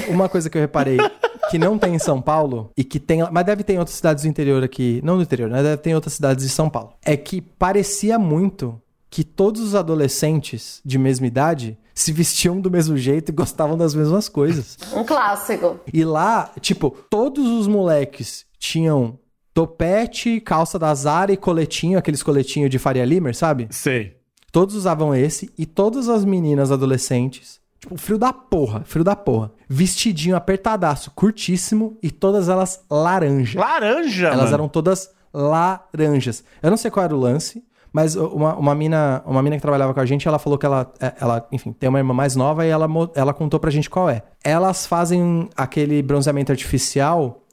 Uma coisa que eu reparei que não tem em São Paulo e que tem, mas deve ter em outras cidades do interior aqui, não do interior, né? Deve ter em outras cidades de São Paulo. É que parecia muito que todos os adolescentes de mesma idade se vestiam do mesmo jeito e gostavam das mesmas coisas. Um clássico. E lá, tipo, todos os moleques tinham topete, calça da Zara e coletinho, aqueles coletinhos de Faria Limer, sabe? Sei. Todos usavam esse e todas as meninas adolescentes, tipo, frio da porra, frio da porra. Vestidinho apertadaço, curtíssimo e todas elas laranja. Laranja, Elas mano. eram todas laranjas. Eu não sei qual era o lance, mas uma, uma, mina, uma mina que trabalhava com a gente, ela falou que ela, é, ela, enfim, tem uma irmã mais nova e ela, ela contou pra gente qual é. Elas fazem aquele bronzeamento artificial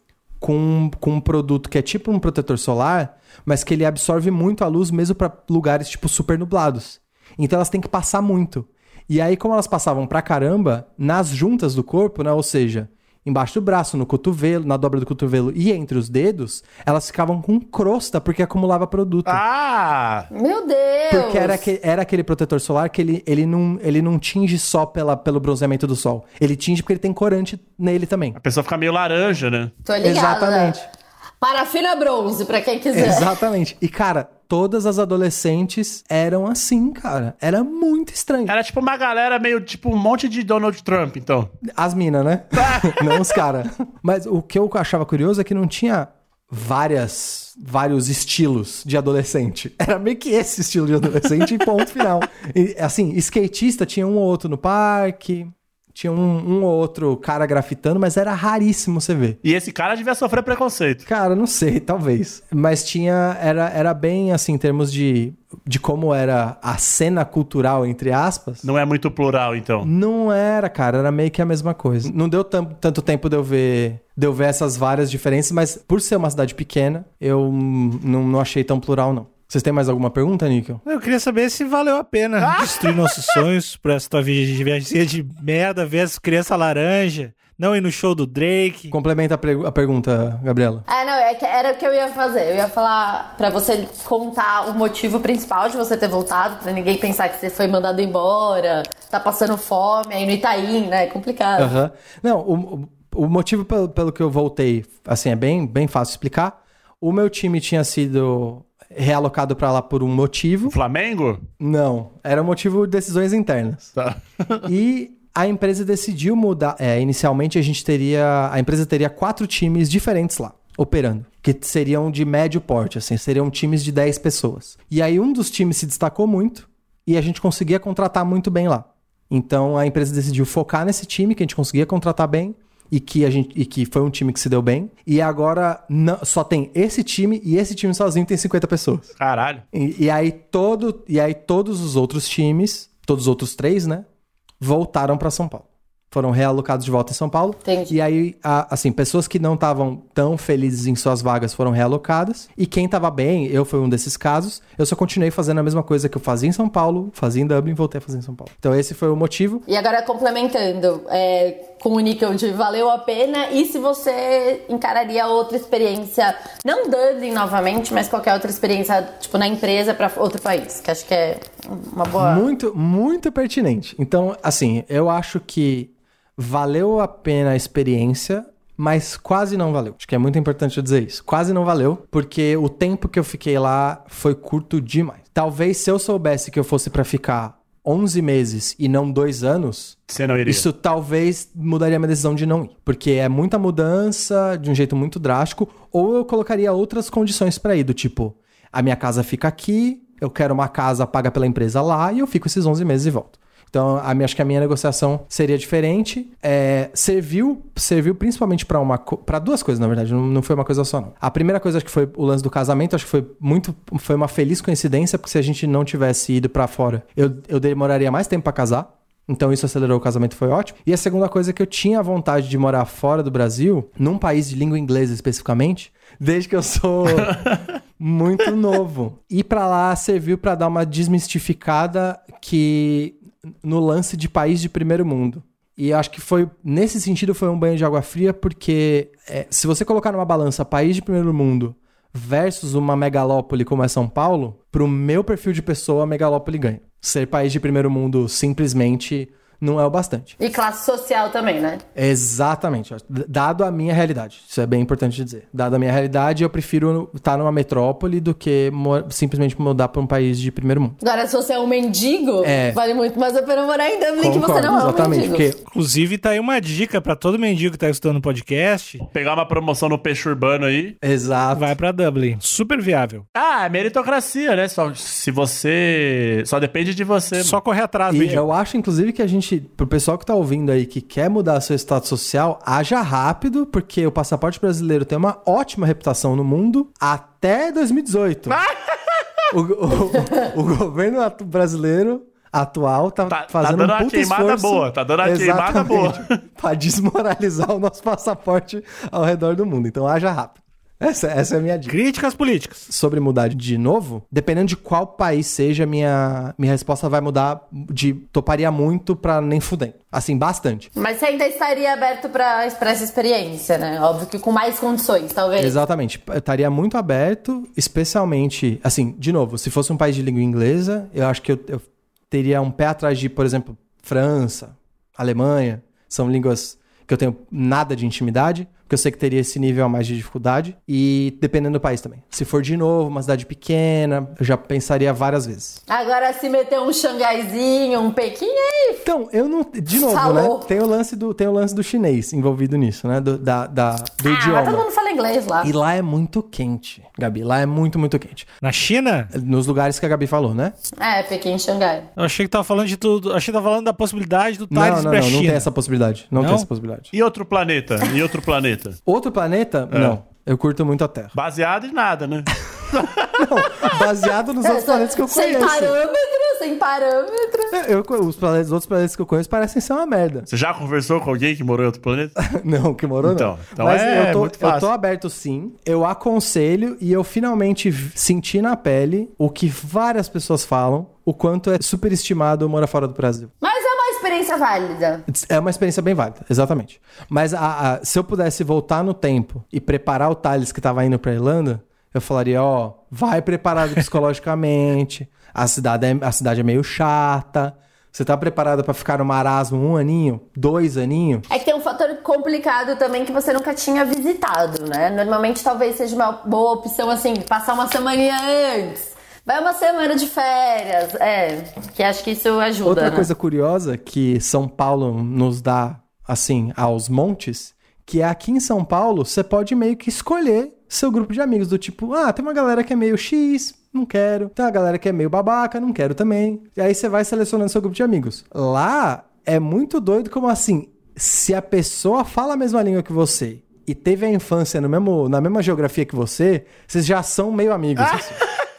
com, com um produto que é tipo um protetor solar, mas que ele absorve muito a luz mesmo pra lugares tipo super nublados. Então elas têm que passar muito. E aí, como elas passavam pra caramba, nas juntas do corpo, né? Ou seja, embaixo do braço, no cotovelo, na dobra do cotovelo e entre os dedos, elas ficavam com crosta porque acumulava produto. Ah! Meu Deus! Porque era, aque- era aquele protetor solar que ele, ele, não, ele não tinge só pela, pelo bronzeamento do sol. Ele tinge porque ele tem corante nele também. A pessoa fica meio laranja, né? Tô ligada. Exatamente. Parafina bronze, pra quem quiser. Exatamente. E, cara, todas as adolescentes eram assim, cara. Era muito estranho. Era tipo uma galera meio tipo um monte de Donald Trump, então. As minas, né? não os caras. Mas o que eu achava curioso é que não tinha várias vários estilos de adolescente. Era meio que esse estilo de adolescente e ponto final. E, assim, skatista tinha um ou outro no parque, tinha um, um ou outro cara grafitando, mas era raríssimo você ver. E esse cara devia sofrer preconceito. Cara, não sei, talvez. Mas tinha. Era, era bem assim, em termos de, de como era a cena cultural, entre aspas. Não é muito plural, então. Não era, cara, era meio que a mesma coisa. Não deu tanto tempo de eu ver. De eu ver essas várias diferenças, mas por ser uma cidade pequena, eu não, não achei tão plural, não. Vocês têm mais alguma pergunta, Níquel? Eu queria saber se valeu a pena destruir nossos sonhos por essa tua vi- viagem de merda, ver as crianças laranja, não ir no show do Drake. Complementa a, a pergunta, Gabriela. É, não, é que era o que eu ia fazer. Eu ia falar pra você contar o motivo principal de você ter voltado, pra ninguém pensar que você foi mandado embora, tá passando fome aí no Itaim, né? É complicado. Aham. Não, o, o- o motivo pelo, pelo que eu voltei, assim, é bem, bem fácil explicar. O meu time tinha sido realocado pra lá por um motivo. Flamengo? Não, era um motivo de decisões internas. Tá. E a empresa decidiu mudar. É, inicialmente a gente teria. A empresa teria quatro times diferentes lá, operando. Que seriam de médio porte, assim, seriam times de 10 pessoas. E aí um dos times se destacou muito e a gente conseguia contratar muito bem lá. Então a empresa decidiu focar nesse time que a gente conseguia contratar bem. E que, a gente, e que foi um time que se deu bem. E agora não- só tem esse time e esse time sozinho tem 50 pessoas. Caralho. E, e aí todo, e aí todos os outros times, todos os outros três, né, voltaram para São Paulo. Foram realocados de volta em São Paulo. Entendi. E aí, a- assim, pessoas que não estavam tão felizes em suas vagas foram realocadas. E quem estava bem, eu fui um desses casos, eu só continuei fazendo a mesma coisa que eu fazia em São Paulo, fazia em Dublin, voltei a fazer em São Paulo. Então esse foi o motivo. E agora complementando, é, com o níquel de valeu a pena e se você encararia outra experiência, não Dublin novamente, mas qualquer outra experiência, tipo, na empresa pra outro país, que acho que é uma boa. Muito, muito pertinente. Então, assim, eu acho que valeu a pena a experiência, mas quase não valeu. Acho que é muito importante eu dizer isso. Quase não valeu, porque o tempo que eu fiquei lá foi curto demais. Talvez se eu soubesse que eu fosse pra ficar 11 meses e não dois anos, não isso talvez mudaria minha decisão de não ir. Porque é muita mudança de um jeito muito drástico. Ou eu colocaria outras condições pra ir, do tipo, a minha casa fica aqui, eu quero uma casa paga pela empresa lá e eu fico esses 11 meses e volto. Então, a minha, acho que a minha negociação seria diferente. É, serviu, serviu principalmente pra uma para duas coisas, na verdade. Não, não foi uma coisa só, não. A primeira coisa acho que foi o lance do casamento. Acho que foi muito, foi uma feliz coincidência, porque se a gente não tivesse ido pra fora, eu, eu demoraria mais tempo pra casar. Então isso acelerou o casamento, foi ótimo. E a segunda coisa é que eu tinha vontade de morar fora do Brasil, num país de língua inglesa especificamente, desde que eu sou muito novo. Ir pra lá serviu pra dar uma desmistificada que no lance de país de primeiro mundo. E acho que foi, nesse sentido, foi um banho de água fria, porque é, se você colocar numa balança país de primeiro mundo versus uma megalópole como é São Paulo, pro meu perfil de pessoa, a megalópole ganha. Ser país de primeiro mundo simplesmente não é o bastante. E classe social também, né? Exatamente. Dado a minha realidade. Isso é bem importante dizer. Dado a minha realidade, eu prefiro estar numa metrópole do que simplesmente mudar para um país de primeiro mundo. Agora, se você é um mendigo, É. vale muito mais a pena morar em Dublin que você não é um exatamente. mendigo. Porque Inclusive, tá aí uma dica pra todo mendigo que tá escutando o podcast. Pegar uma promoção no peixe urbano aí. Exato. Vai pra Dublin. Super viável. Ah, é meritocracia, né? Só, se você. Só depende de você. Só correr atrás, E mendigo. eu acho, inclusive, que a gente, pro pessoal que tá ouvindo aí, que quer mudar seu status social, haja rápido, porque o passaporte brasileiro tem uma ótima reputação no mundo até 2018. o, o- o governo brasileiro atual tá, Tá- tá fazendo dando um uma puta queimada esforço. boa, tá dando uma queimada boa. Pra desmoralizar o nosso passaporte ao redor do mundo. Então haja rápido. Essa, essa é a minha dica. Críticas políticas. sobre mudar de novo, dependendo de qual país seja, minha, minha resposta vai mudar de toparia muito pra nem fudendo. Assim, bastante. Mas você ainda estaria aberto pra, pra essa experiência, né? Óbvio que com mais condições, talvez. Exatamente. Eu estaria muito aberto, especialmente, assim, de novo, se fosse um país de língua inglesa, eu acho que eu, eu teria um pé atrás de, por exemplo, França, Alemanha. São línguas que eu tenho nada de intimidade, porque eu sei que teria esse nível a mais de dificuldade. E dependendo do país também. Se for de novo, uma cidade pequena, eu já pensaria várias vezes. Agora, se meter um Xangaizinho, um Pequim, aí Então, eu não. De novo, Falou. né? Tem o lance do, tem o lance do chinês envolvido nisso, né? Do, da, da- do ah, mas todo idioma. mundo fala inglês lá. E lá é muito quente, Gabi. Lá é muito, muito quente. Na China? Nos lugares que a Gabi falou, né? É, Pequim e Xangai. Eu achei que tava falando de tudo. Achei que tava falando da possibilidade do Não, Thales não, pra não. Não China. tem essa possibilidade. Não, Não? tem essa possibilidade. E outro planeta? E outro planeta? Outro planeta? Não. Eu curto muito a Terra. Baseado em nada, né? Não, baseado nos outros planetas que eu sem conheço. parâmetro, sem parâmetro. É, Eu, os, planetas, os outros planetas que eu conheço parecem ser uma merda. Você já conversou com alguém que morou em outro planeta? Não, que morou Então, não. então Mas é eu, tô, muito eu fácil. tô aberto sim. Eu aconselho e eu finalmente senti na pele o que várias pessoas falam, o quanto é superestimado morar fora do Brasil. Mas é experiência válida. É uma experiência bem válida, exatamente. Mas a- a- se eu pudesse voltar no tempo e preparar o Thales que tava indo pra Irlanda, eu falaria, ó, vai preparado psicologicamente, a cidade é, a cidade é meio chata, você tá preparado pra ficar no marasmo um aninho, dois aninhos? É que tem um fator complicado também que você nunca tinha visitado, né? Normalmente talvez seja uma boa opção, assim, passar uma semaninha antes. Vai uma semana de férias. É, que acho que isso ajuda, Outra né? coisa curiosa que São Paulo nos dá, assim, aos montes, que é aqui em São Paulo, você pode meio que escolher seu grupo de amigos, do tipo, ah, tem uma galera que é meio X, não quero. Tem uma galera que é meio babaca, não quero também. E aí você vai selecionando seu grupo de amigos. Lá é muito doido como assim, se a pessoa fala a mesma língua que você e teve a infância no mesmo, na mesma geografia que você, vocês já são meio amigos. assim.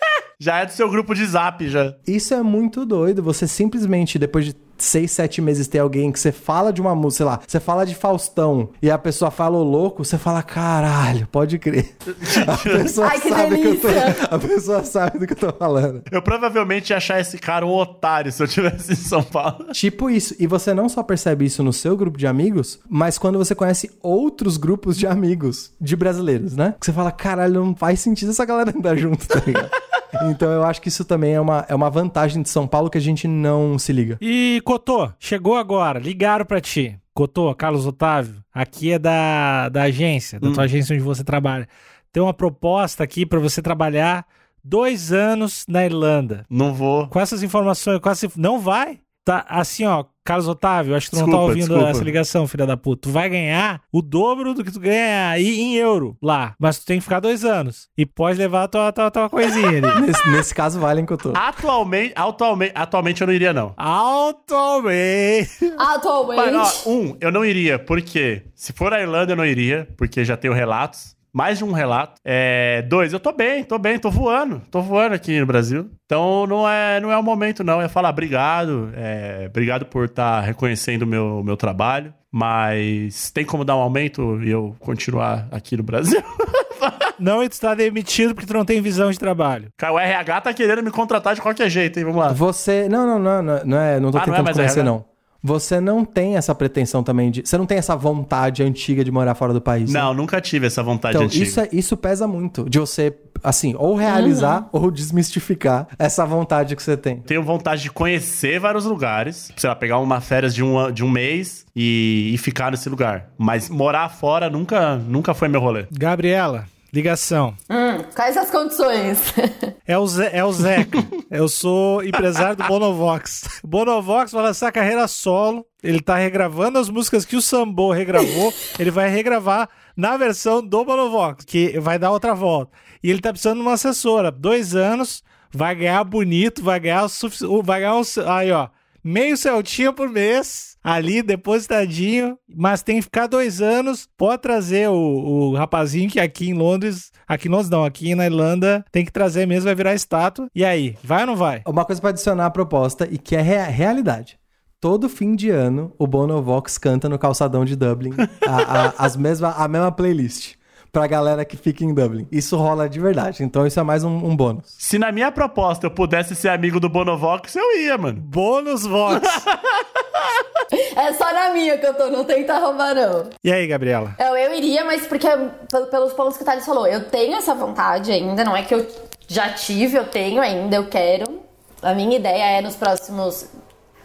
Já é do seu grupo de zap, já. Isso é muito doido. Você simplesmente, depois de seis, sete meses, ter alguém que você fala de uma música, sei lá, você fala de Faustão e a pessoa fala o louco, você fala, caralho, pode crer. A pessoa Ai, que sabe que eu tô. delícia. A pessoa sabe do que eu tô falando. Eu provavelmente ia achar esse cara um otário se eu tivesse em São Paulo. Tipo isso. E você não só percebe isso no seu grupo de amigos, mas quando você conhece outros grupos de amigos de brasileiros, né? Que você fala, caralho, não faz sentido essa galera andar junto, tá ligado? Então eu acho que isso também é uma, é uma vantagem de São Paulo que a gente não se liga. E Cotô, chegou agora, ligaram pra ti. Cotô, Carlos Otávio, aqui é da, da agência, da tua agência onde você trabalha. Tem uma proposta aqui pra você trabalhar dois anos na Irlanda. Não vou. Com essas informações, com essa, não vai? Tá assim, ó, Carlos Otávio, acho que tu não tá Desculpa, ouvindo desculpa. essa ligação, filha da puta. Tu vai ganhar o dobro do que tu ganha aí em euro lá. Mas tu tem que ficar dois anos. E pode levar a tua, tua, tua coisinha ali. Nesse, nesse caso, vale em que eu tô. Atualmente, atualmente, atualmente eu não iria, não. Atualmente. Atualmente. Mas, ó, um, eu não iria, porque se for a Irlanda, eu não iria, porque já tenho relatos. Mais de um relato. É, dois, eu tô bem, tô bem, tô voando. Tô voando aqui no Brasil. Então não é, não é o momento, não. É falar obrigado. é, obrigado por estar reconhecendo o meu, meu trabalho. Mas tem como dar um aumento e eu continuar aqui no Brasil? Não, e tu tá demitido porque tu não tem visão de trabalho. Cara, o RH tá querendo me contratar de qualquer jeito, hein? Vamos lá. Você. Não, não, não, não, não é. Não tô Ah, não é tentando mais convencer, RH? não. Você não tem essa pretensão também de. Você não tem essa vontade antiga de morar fora do país. né? Não, nunca tive essa vontade Então, antiga. isso, é- isso pesa muito. De você, assim, ou realizar ou desmistificar essa vontade que você tem. Tenho vontade de conhecer vários lugares. Sei lá, pegar uma férias de um, de um mês e, e ficar nesse lugar. Mas morar fora nunca, nunca foi meu rolê. Gabriela, ligação. Hum, quais as condições? É o, Ze é o Zeca. Eu sou empresário do Bonovox. Bonovox vai lançar carreira solo. Ele tá regravando as músicas que o Sambo regravou. Ele vai regravar na versão do Bonovox, que vai dar outra volta. E ele tá precisando de uma assessora. Dois anos, vai ganhar bonito, vai ganhar o- Vai ganhar um. Aí, ó. Meio Celtinha por mês, ali, depositadinho, mas tem que ficar dois anos. Pode trazer o, o rapazinho que aqui em Londres, aqui em Londres não, aqui na Irlanda, tem que trazer mesmo, vai virar estátua. E aí, vai ou não vai? Uma coisa pra adicionar à proposta e que é rea- realidade. Todo fim de ano, o Bonovox canta no calçadão de Dublin a, a- as mesma, a mesma playlist pra galera que fica em Dublin. Isso rola de verdade. Então isso é mais um, um bônus. Se na minha proposta eu pudesse ser amigo do Bonovox, eu ia, mano. Bônus Vox. é só na minha que eu tô, não tenta roubar, não. e aí, Gabriela? Eu, eu iria, mas porque, pel- pelos pontos que o Thales falou, eu tenho essa vontade ainda, não é que eu já tive, eu tenho ainda, eu quero. A minha ideia é nos próximos.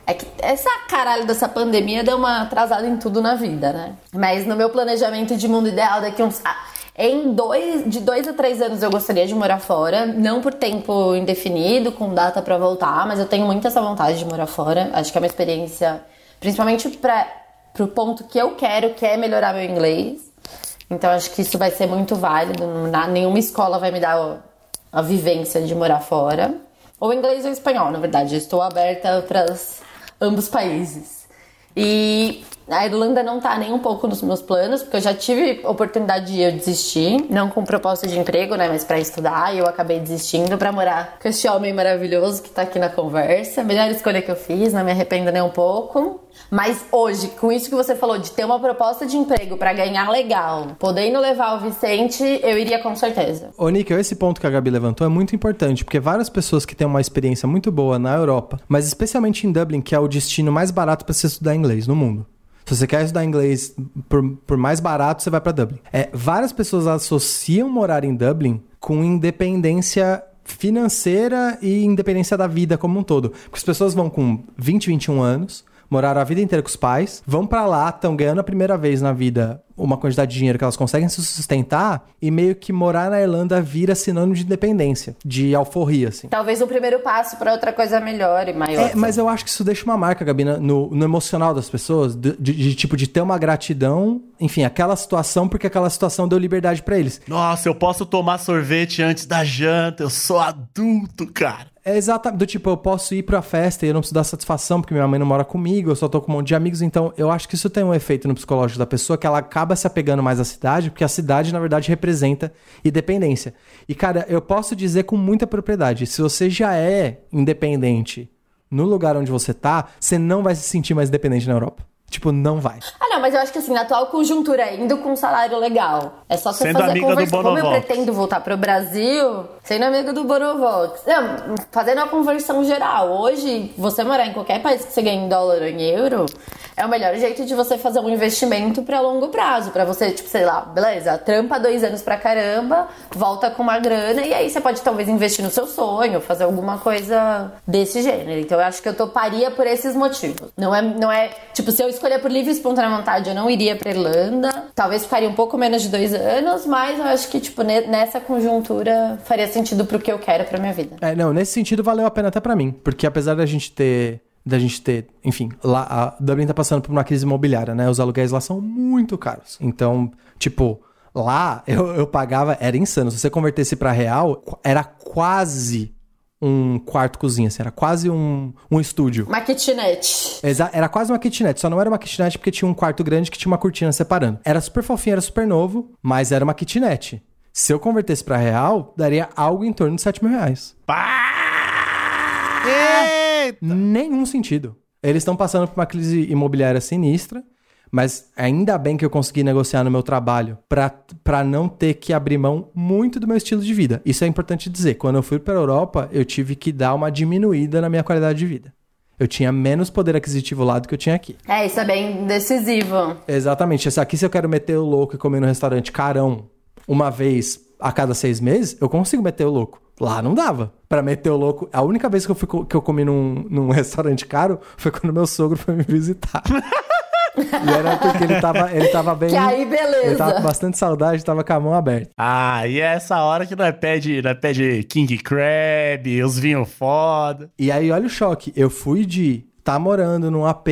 É que essa caralho dessa pandemia deu uma atrasada em tudo na vida, né? Mas no meu planejamento de mundo ideal, daqui uns. ah, em dois, de dois a três anos eu gostaria de morar fora, não por tempo indefinido, com data pra voltar, mas eu tenho muito essa vontade de morar fora. Acho que é uma experiência, principalmente pra, pro ponto que eu quero, que é melhorar meu inglês. Então acho que isso vai ser muito válido. Nenhuma escola vai me dar a vivência de morar fora. Ou inglês ou espanhol, na verdade. Eu estou aberta para ambos países. E a Irlanda não tá nem um pouco nos meus planos, porque eu já tive oportunidade de eu desistir, não com proposta de emprego, né, mas pra estudar, e eu acabei desistindo pra morar com esse homem maravilhoso que tá aqui na conversa. Melhor escolha que eu fiz, não me arrependo nem um pouco. Mas hoje, com isso que você falou de ter uma proposta de emprego pra ganhar legal, podendo levar o Vicente, eu iria com certeza. Ô, Níquel, esse ponto que a Gabi levantou é muito importante, porque várias pessoas que têm uma experiência muito boa na Europa, mas especialmente em Dublin, que é o destino mais barato para você estudar inglês no mundo. Se você quer estudar inglês por, por mais barato, você vai para Dublin. É, várias pessoas associam morar em Dublin com independência financeira e independência da vida como um todo. Porque as pessoas vão com 20, 21 anos, moraram a vida inteira com os pais, vão pra lá, estão ganhando a primeira vez na vida uma quantidade de dinheiro que elas conseguem se sustentar e meio que morar na Irlanda vira sinônimo de independência, de alforria, assim. Talvez um primeiro passo pra outra coisa melhor e maior. É, mas eu acho que isso deixa uma marca, Gabi, na- no, no emocional das pessoas, de, de- de, tipo, de ter uma gratidão, enfim, aquela situação, porque aquela situação deu liberdade pra eles. Nossa, eu posso tomar sorvete antes da janta. Eu sou adulto, cara. É exatamente, do tipo, eu posso ir pra festa e eu não preciso dar satisfação porque minha mãe não mora comigo, eu só tô com um monte de amigos, então eu acho que isso tem um efeito no psicológico da pessoa que ela acaba se apegando mais à cidade, porque a cidade, na verdade, representa independência. E, cara, eu posso dizer com muita propriedade, se você já é independente no lugar onde você tá, você não vai se sentir mais independente na Europa. Tipo, não vai. Ah, não, mas eu acho que assim, na atual conjuntura, indo com um salário legal, é só você Sendo fazer amiga do conversão. Como eu pretendo voltar pro Brasil, sendo amigo do Bonovox. Não, fazendo uma conversão geral. Hoje, você morar em qualquer país que você ganhe em dólar ou em euro, é o melhor jeito de você fazer um investimento para longo prazo, para você, tipo, sei lá, beleza, trampa dois anos pra caramba, volta com uma grana e aí você pode talvez investir no seu sonho, fazer alguma coisa desse gênero. Então eu acho que eu toparia por esses motivos. Não é, não é tipo, se eu escolher por livre e espontânea vontade, eu não iria pra Irlanda. Talvez ficaria um pouco menos de dois anos, mas eu acho que, tipo, nessa conjuntura faria sentido pro que eu quero pra minha vida. É, não, nesse sentido valeu a pena até para mim, porque apesar da gente ter da gente ter, enfim, lá a Dublin tá passando por uma crise imobiliária, né? Os aluguéis lá são muito caros. Então, tipo, lá eu, eu pagava, era insano. Se você convertesse para real, era quase um quarto cozinha, assim, era quase um, um estúdio. Uma kitnet. Exa era quase uma kitnet, só não era uma kitnet porque tinha um quarto grande que tinha uma cortina separando. Era super fofinho, era super novo, mas era uma kitnet. Se eu convertesse para real, daria algo em torno de 7 mil reais. Eita! Nenhum sentido. Eles estão passando por uma crise imobiliária sinistra, mas ainda bem que eu consegui negociar no meu trabalho para não ter que abrir mão muito do meu estilo de vida. Isso é importante dizer. Quando eu fui para a Europa, eu tive que dar uma diminuída na minha qualidade de vida. Eu tinha menos poder aquisitivo lá do que eu tinha aqui. É, isso é bem decisivo. Exatamente. Aqui, se eu quero meter o louco e comer no restaurante carão uma vez a cada seis meses, eu consigo meter o louco. Lá não dava. Pra meter o louco. A única vez que eu, fui, que eu comi num, num restaurante caro foi quando meu sogro foi me visitar. E era porque ele tava, ele tava bem. Que aí, beleza. Ele tava com bastante saudade, tava com a mão aberta. Ah, e é essa hora que nós pede, nós pede King Crab, os vinhos foda. E aí, olha o choque. Eu fui de tá morando num AP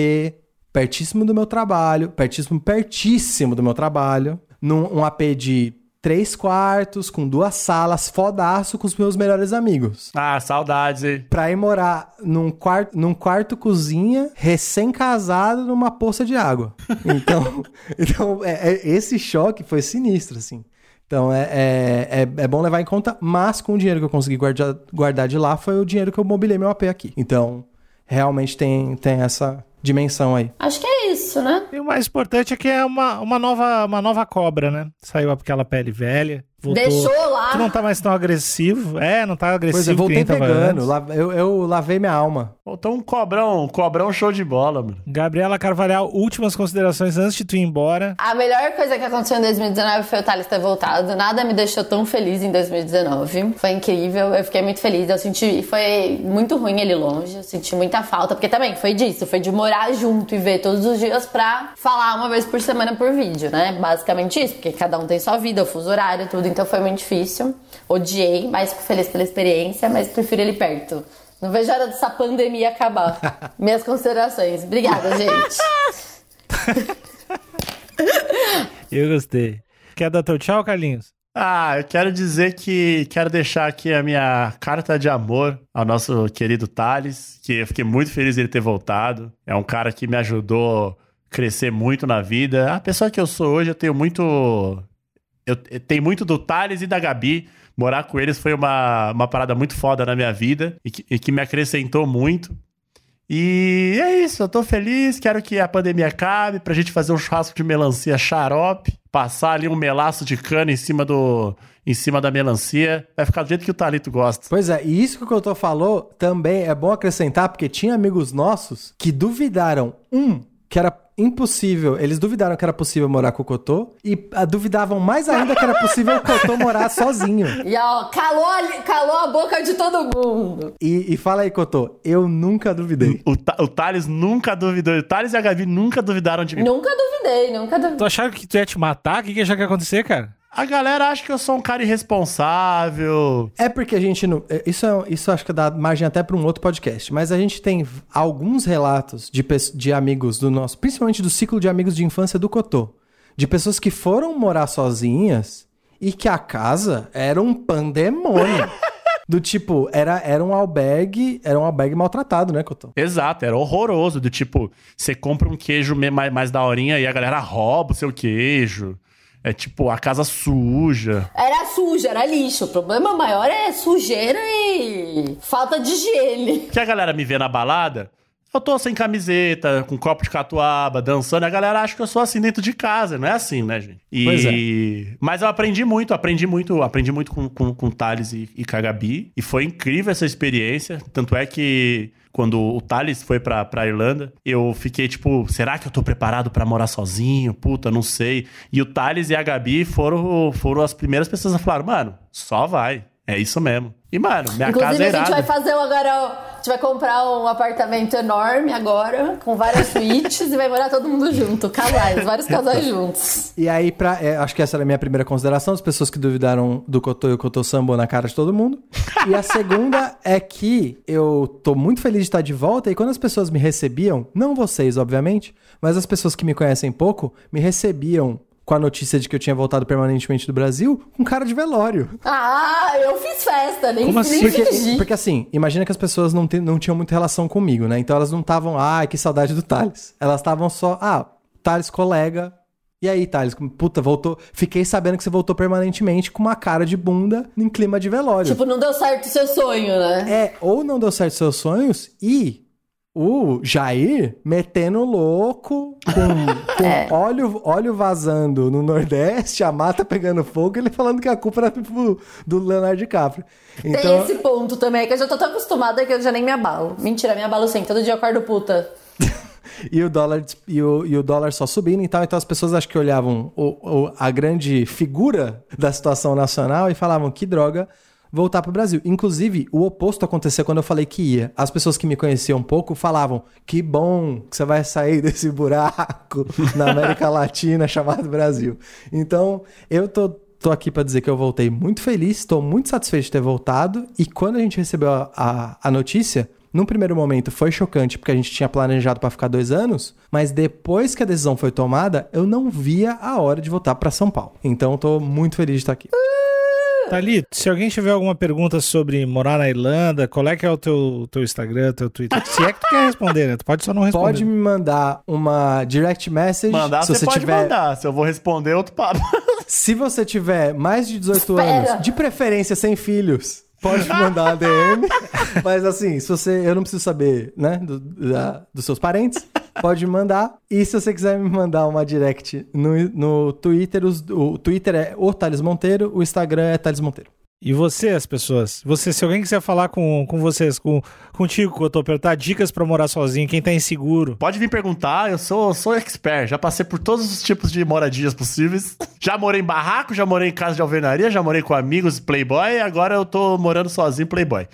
pertíssimo do meu trabalho, pertíssimo, pertíssimo do meu trabalho, num um AP de três quartos, com duas salas, fodaço com os meus melhores amigos. Ah, saudades, hein? Pra ir morar num quarto, num quarto cozinha, recém-casado, numa poça de água. Então, então é, é, esse choque foi sinistro, assim. Então é, é, é, é, bom levar em conta, mas com o dinheiro que eu consegui guardar, guardar de lá foi o dinheiro que eu mobilei meu AP aqui. Então, realmente tem, tem essa dimensão aí. Acho que é isso, né? E o mais importante é que é uma, uma, nova, uma nova cobra, né? Saiu aquela pele velha. Voltou, Deixou lá. Tu não tá mais tão agressivo. É, não tá agressivo. Pois é, voltei vegano. antes. La- Eu, eu lavei minha alma. Faltou um cobrão, um cobrão show de bola, mano. Gabriela Carvalhal, últimas considerações antes de tu ir embora. A melhor coisa que aconteceu em 2019 foi o Thales ter voltado. Nada me deixou tão feliz em 2019. Foi incrível, eu fiquei muito feliz. Eu senti. Foi muito ruim ele longe, eu senti muita falta, porque também foi disso, foi de morar junto e ver todos os dias pra falar uma vez por semana por vídeo, né? Basicamente isso, porque cada um tem sua vida, o fuso horário, tudo, então foi muito difícil. Odiei, mas fico feliz pela experiência, mas prefiro ele perto. Não vejo a hora dessa pandemia acabar. Minhas considerações. Obrigada, gente. Eu gostei. Quer dar teu tchau, Carlinhos? Ah, eu quero dizer que quero deixar aqui a minha carta de amor ao nosso querido Thales, que eu fiquei muito feliz dele ter voltado. É um cara que me ajudou a crescer muito na vida. A pessoa que eu sou hoje, eu tenho muito. Eu, tenho muito do Thales e da Gabi. Morar com eles foi uma, uma parada muito foda na minha vida e que, e que me acrescentou muito. E é isso, eu tô feliz, quero que a pandemia acabe pra gente fazer um churrasco de melancia xarope, passar ali um melaço de cana em cima do em cima da melancia, vai ficar do jeito que o Talito gosta. Pois é, e isso que o Cotô falou também é bom acrescentar, porque tinha amigos nossos que duvidaram, um, que era impossível, eles duvidaram que era possível morar com o Cotô, e ah, duvidavam mais ainda que era possível o Cotô morar sozinho. E ó, calou, a- calou a boca de todo mundo. E, e fala aí, Cotô, eu nunca duvidei. O, o Thales nunca duvidou, o Thales e a Gabi nunca duvidaram de mim. Nunca duvidei, nunca duvidei. Tu achava que tu ia te matar? O que, que achou que ia acontecer, cara? A galera acha que eu sou um cara irresponsável. É porque a gente não. é, Isso, é, isso acho que dá margem até para um outro podcast. Mas a gente tem alguns relatos de, de amigos do nosso, principalmente do ciclo de amigos de infância do Cotô, de pessoas que foram morar sozinhas e que a casa era um pandemônio. do tipo, era, era um albergue, era um albergue maltratado, né, Cotô? Exato, era horroroso. Do tipo, você compra um queijo mais, mais daorinha e a galera rouba o seu queijo. É tipo, a casa suja. Era suja, era lixo. O problema maior é sujeira e falta de higiene. Que a galera me vê na balada, eu tô sem camiseta, com copo de catuaba, dançando, e a galera acha que eu sou assim dentro de casa. Não é assim, né, gente? E... Pois Mas eu aprendi muito, aprendi muito, aprendi muito com, com, com o Thales e, e com a Gabi. E foi incrível essa experiência. Tanto é que quando o Thales foi pra, pra Irlanda, eu fiquei tipo, será que eu tô preparado pra morar sozinho? Puta, não sei. E o Thales e a Gabi foram, foram as primeiras pessoas a falar, mano, só vai. É isso mesmo. E, mano, minha Inclusive, casa é a gente vai fazer um agora. A gente vai comprar um apartamento enorme agora, com várias suítes, e vai morar todo mundo junto. Casais, vários casais juntos. E aí, pra, é, acho que essa era a minha primeira consideração, as pessoas que duvidaram do Cotô e o Cotô Sambo na cara de todo mundo. E a segunda é que eu tô muito feliz de estar de volta, e quando as pessoas me recebiam, não vocês, obviamente, mas as pessoas que me conhecem pouco, me recebiam com a notícia de que eu tinha voltado permanentemente do Brasil, com cara de velório. Ah, eu fiz festa, nem, Como assim? nem Porque, fingi. porque assim, imagina que as pessoas não, te- não tinham muita relação comigo, né? Então elas não estavam, ah, que saudade do Thales. Elas estavam só, ah, Thales, colega. E aí, Thales, puta, voltou. Fiquei sabendo que você voltou permanentemente com uma cara de bunda em clima de velório. Tipo, não deu certo o seu sonho, né? É, ou não deu certo seus sonhos e o Jair metendo louco, com, com É. óleo, óleo vazando no Nordeste, a mata pegando fogo, ele falando que a culpa era do, do Leonardo DiCaprio. Tem Então, esse ponto também, que eu já tô tão acostumada que eu já nem me abalo. Mentira, me abalo sim. Todo dia eu acordo puta. e o dólar e o, e o dólar só subindo e tal. Então as pessoas acho que olhavam o- o- a grande figura da situação nacional e falavam que droga voltar pro Brasil. Inclusive, o oposto aconteceu quando eu falei que ia. As pessoas que me conheciam um pouco falavam: "Que bom que você vai sair desse buraco na América Latina chamado Brasil". Então, eu tô Tô aqui pra dizer que eu voltei muito feliz, estou muito satisfeito de ter voltado. E quando a gente recebeu a, a, a notícia, num primeiro momento foi chocante, porque a gente tinha planejado pra ficar dois anos, mas depois que a decisão foi tomada, eu não via a hora de voltar pra São Paulo. Então tô muito feliz de estar aqui. Thalito, se alguém tiver alguma pergunta sobre morar na Irlanda, qual é que é o teu, teu Instagram, teu Twitter? Se é que tu quer responder, né? Tu pode só não responder. Pode me mandar uma direct message Mandar, se você, você pode tiver. mandar. Se eu vou responder, outro papo. Se você tiver mais de 18 Espera. anos, de preferência sem filhos, pode me mandar uma DM. Mas assim, se você. Eu não preciso saber, né? do- da- dos seus parentes. Pode mandar. E se você quiser me mandar uma direct no, no Twitter, os- o Twitter é o Thales Monteiro, o Instagram é Thales Monteiro. E você, as pessoas? Você, se alguém quiser falar com, com vocês, com, contigo, que eu tô apertar dicas pra morar sozinho, quem tá inseguro. Pode vir perguntar, eu sou, sou expert. Já passei por todos os tipos de moradias possíveis. Já morei em barraco, já morei em casa de alvenaria, já morei com amigos playboy, e agora eu tô morando sozinho playboy.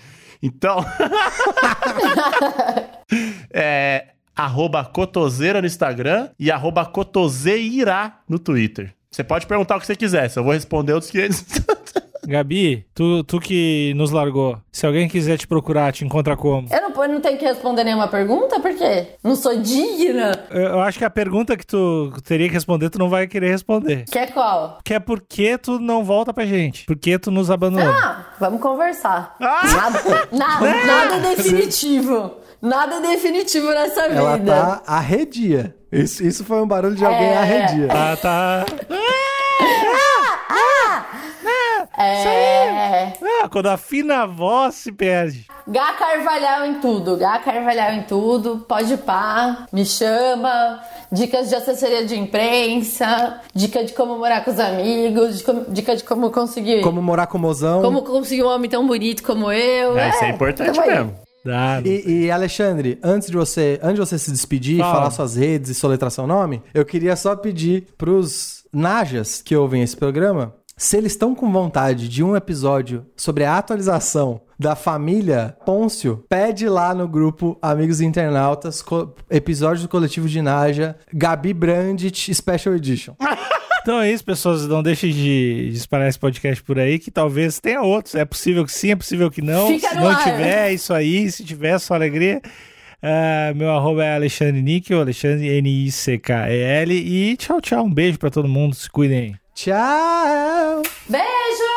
Então... é... Arroba Cotoseira no Instagram e arroba Cotoseirá no Twitter. Você pode perguntar o que você quiser, se eu vou responder outros 500. Gabi, tu, tu que nos largou, se alguém quiser te procurar, te encontra como? Eu não, eu não tenho que responder nenhuma pergunta, por quê? Não sou digna? Eu, eu acho que a pergunta que tu teria que responder, tu não vai querer responder. Que é qual? Que é por que tu não volta pra gente? Por que tu nos abandonou? Ah, vamos conversar. Nada, na- nada definitivo. Nada é definitivo nessa Ela vida. tá arredia. Isso, isso foi um barulho de alguém É. arredia. Ah, tá. É. Ah, quando afina a voz, se perde. Gá Carvalhal em tudo. Gá Carvalhal em tudo. Pode pá. Me chama. Dicas de assessoria de imprensa. Dica de como morar com os amigos. de como- Dica de como conseguir. Como, Como morar com o mozão. conseguir um homem tão bonito como eu. É, isso é importante tamo aí. mesmo. Dá. E, e, Alexandre, antes de você, antes de você se despedir, Fala. falar suas redes e soletrar seu nome, eu queria só pedir pros najas que ouvem esse programa, se eles estão com vontade de um episódio sobre a atualização da família Pôncio, pede lá no grupo Amigos Internautas, co- episódio do coletivo de Naja, Gabi Brandt Special Edition. Então é isso, pessoas. Não deixem de, de espalhar esse podcast por aí, que talvez tenha outros. É possível que sim, é possível que não. Fica Se não ar. tiver, é isso aí. Se tiver, só alegria. Ah, meu arroba é Alexandre Níquel, Alexandre N-I-C-K-E-L. E tchau, tchau. Um beijo pra todo mundo. Se cuidem. Tchau! Beijo!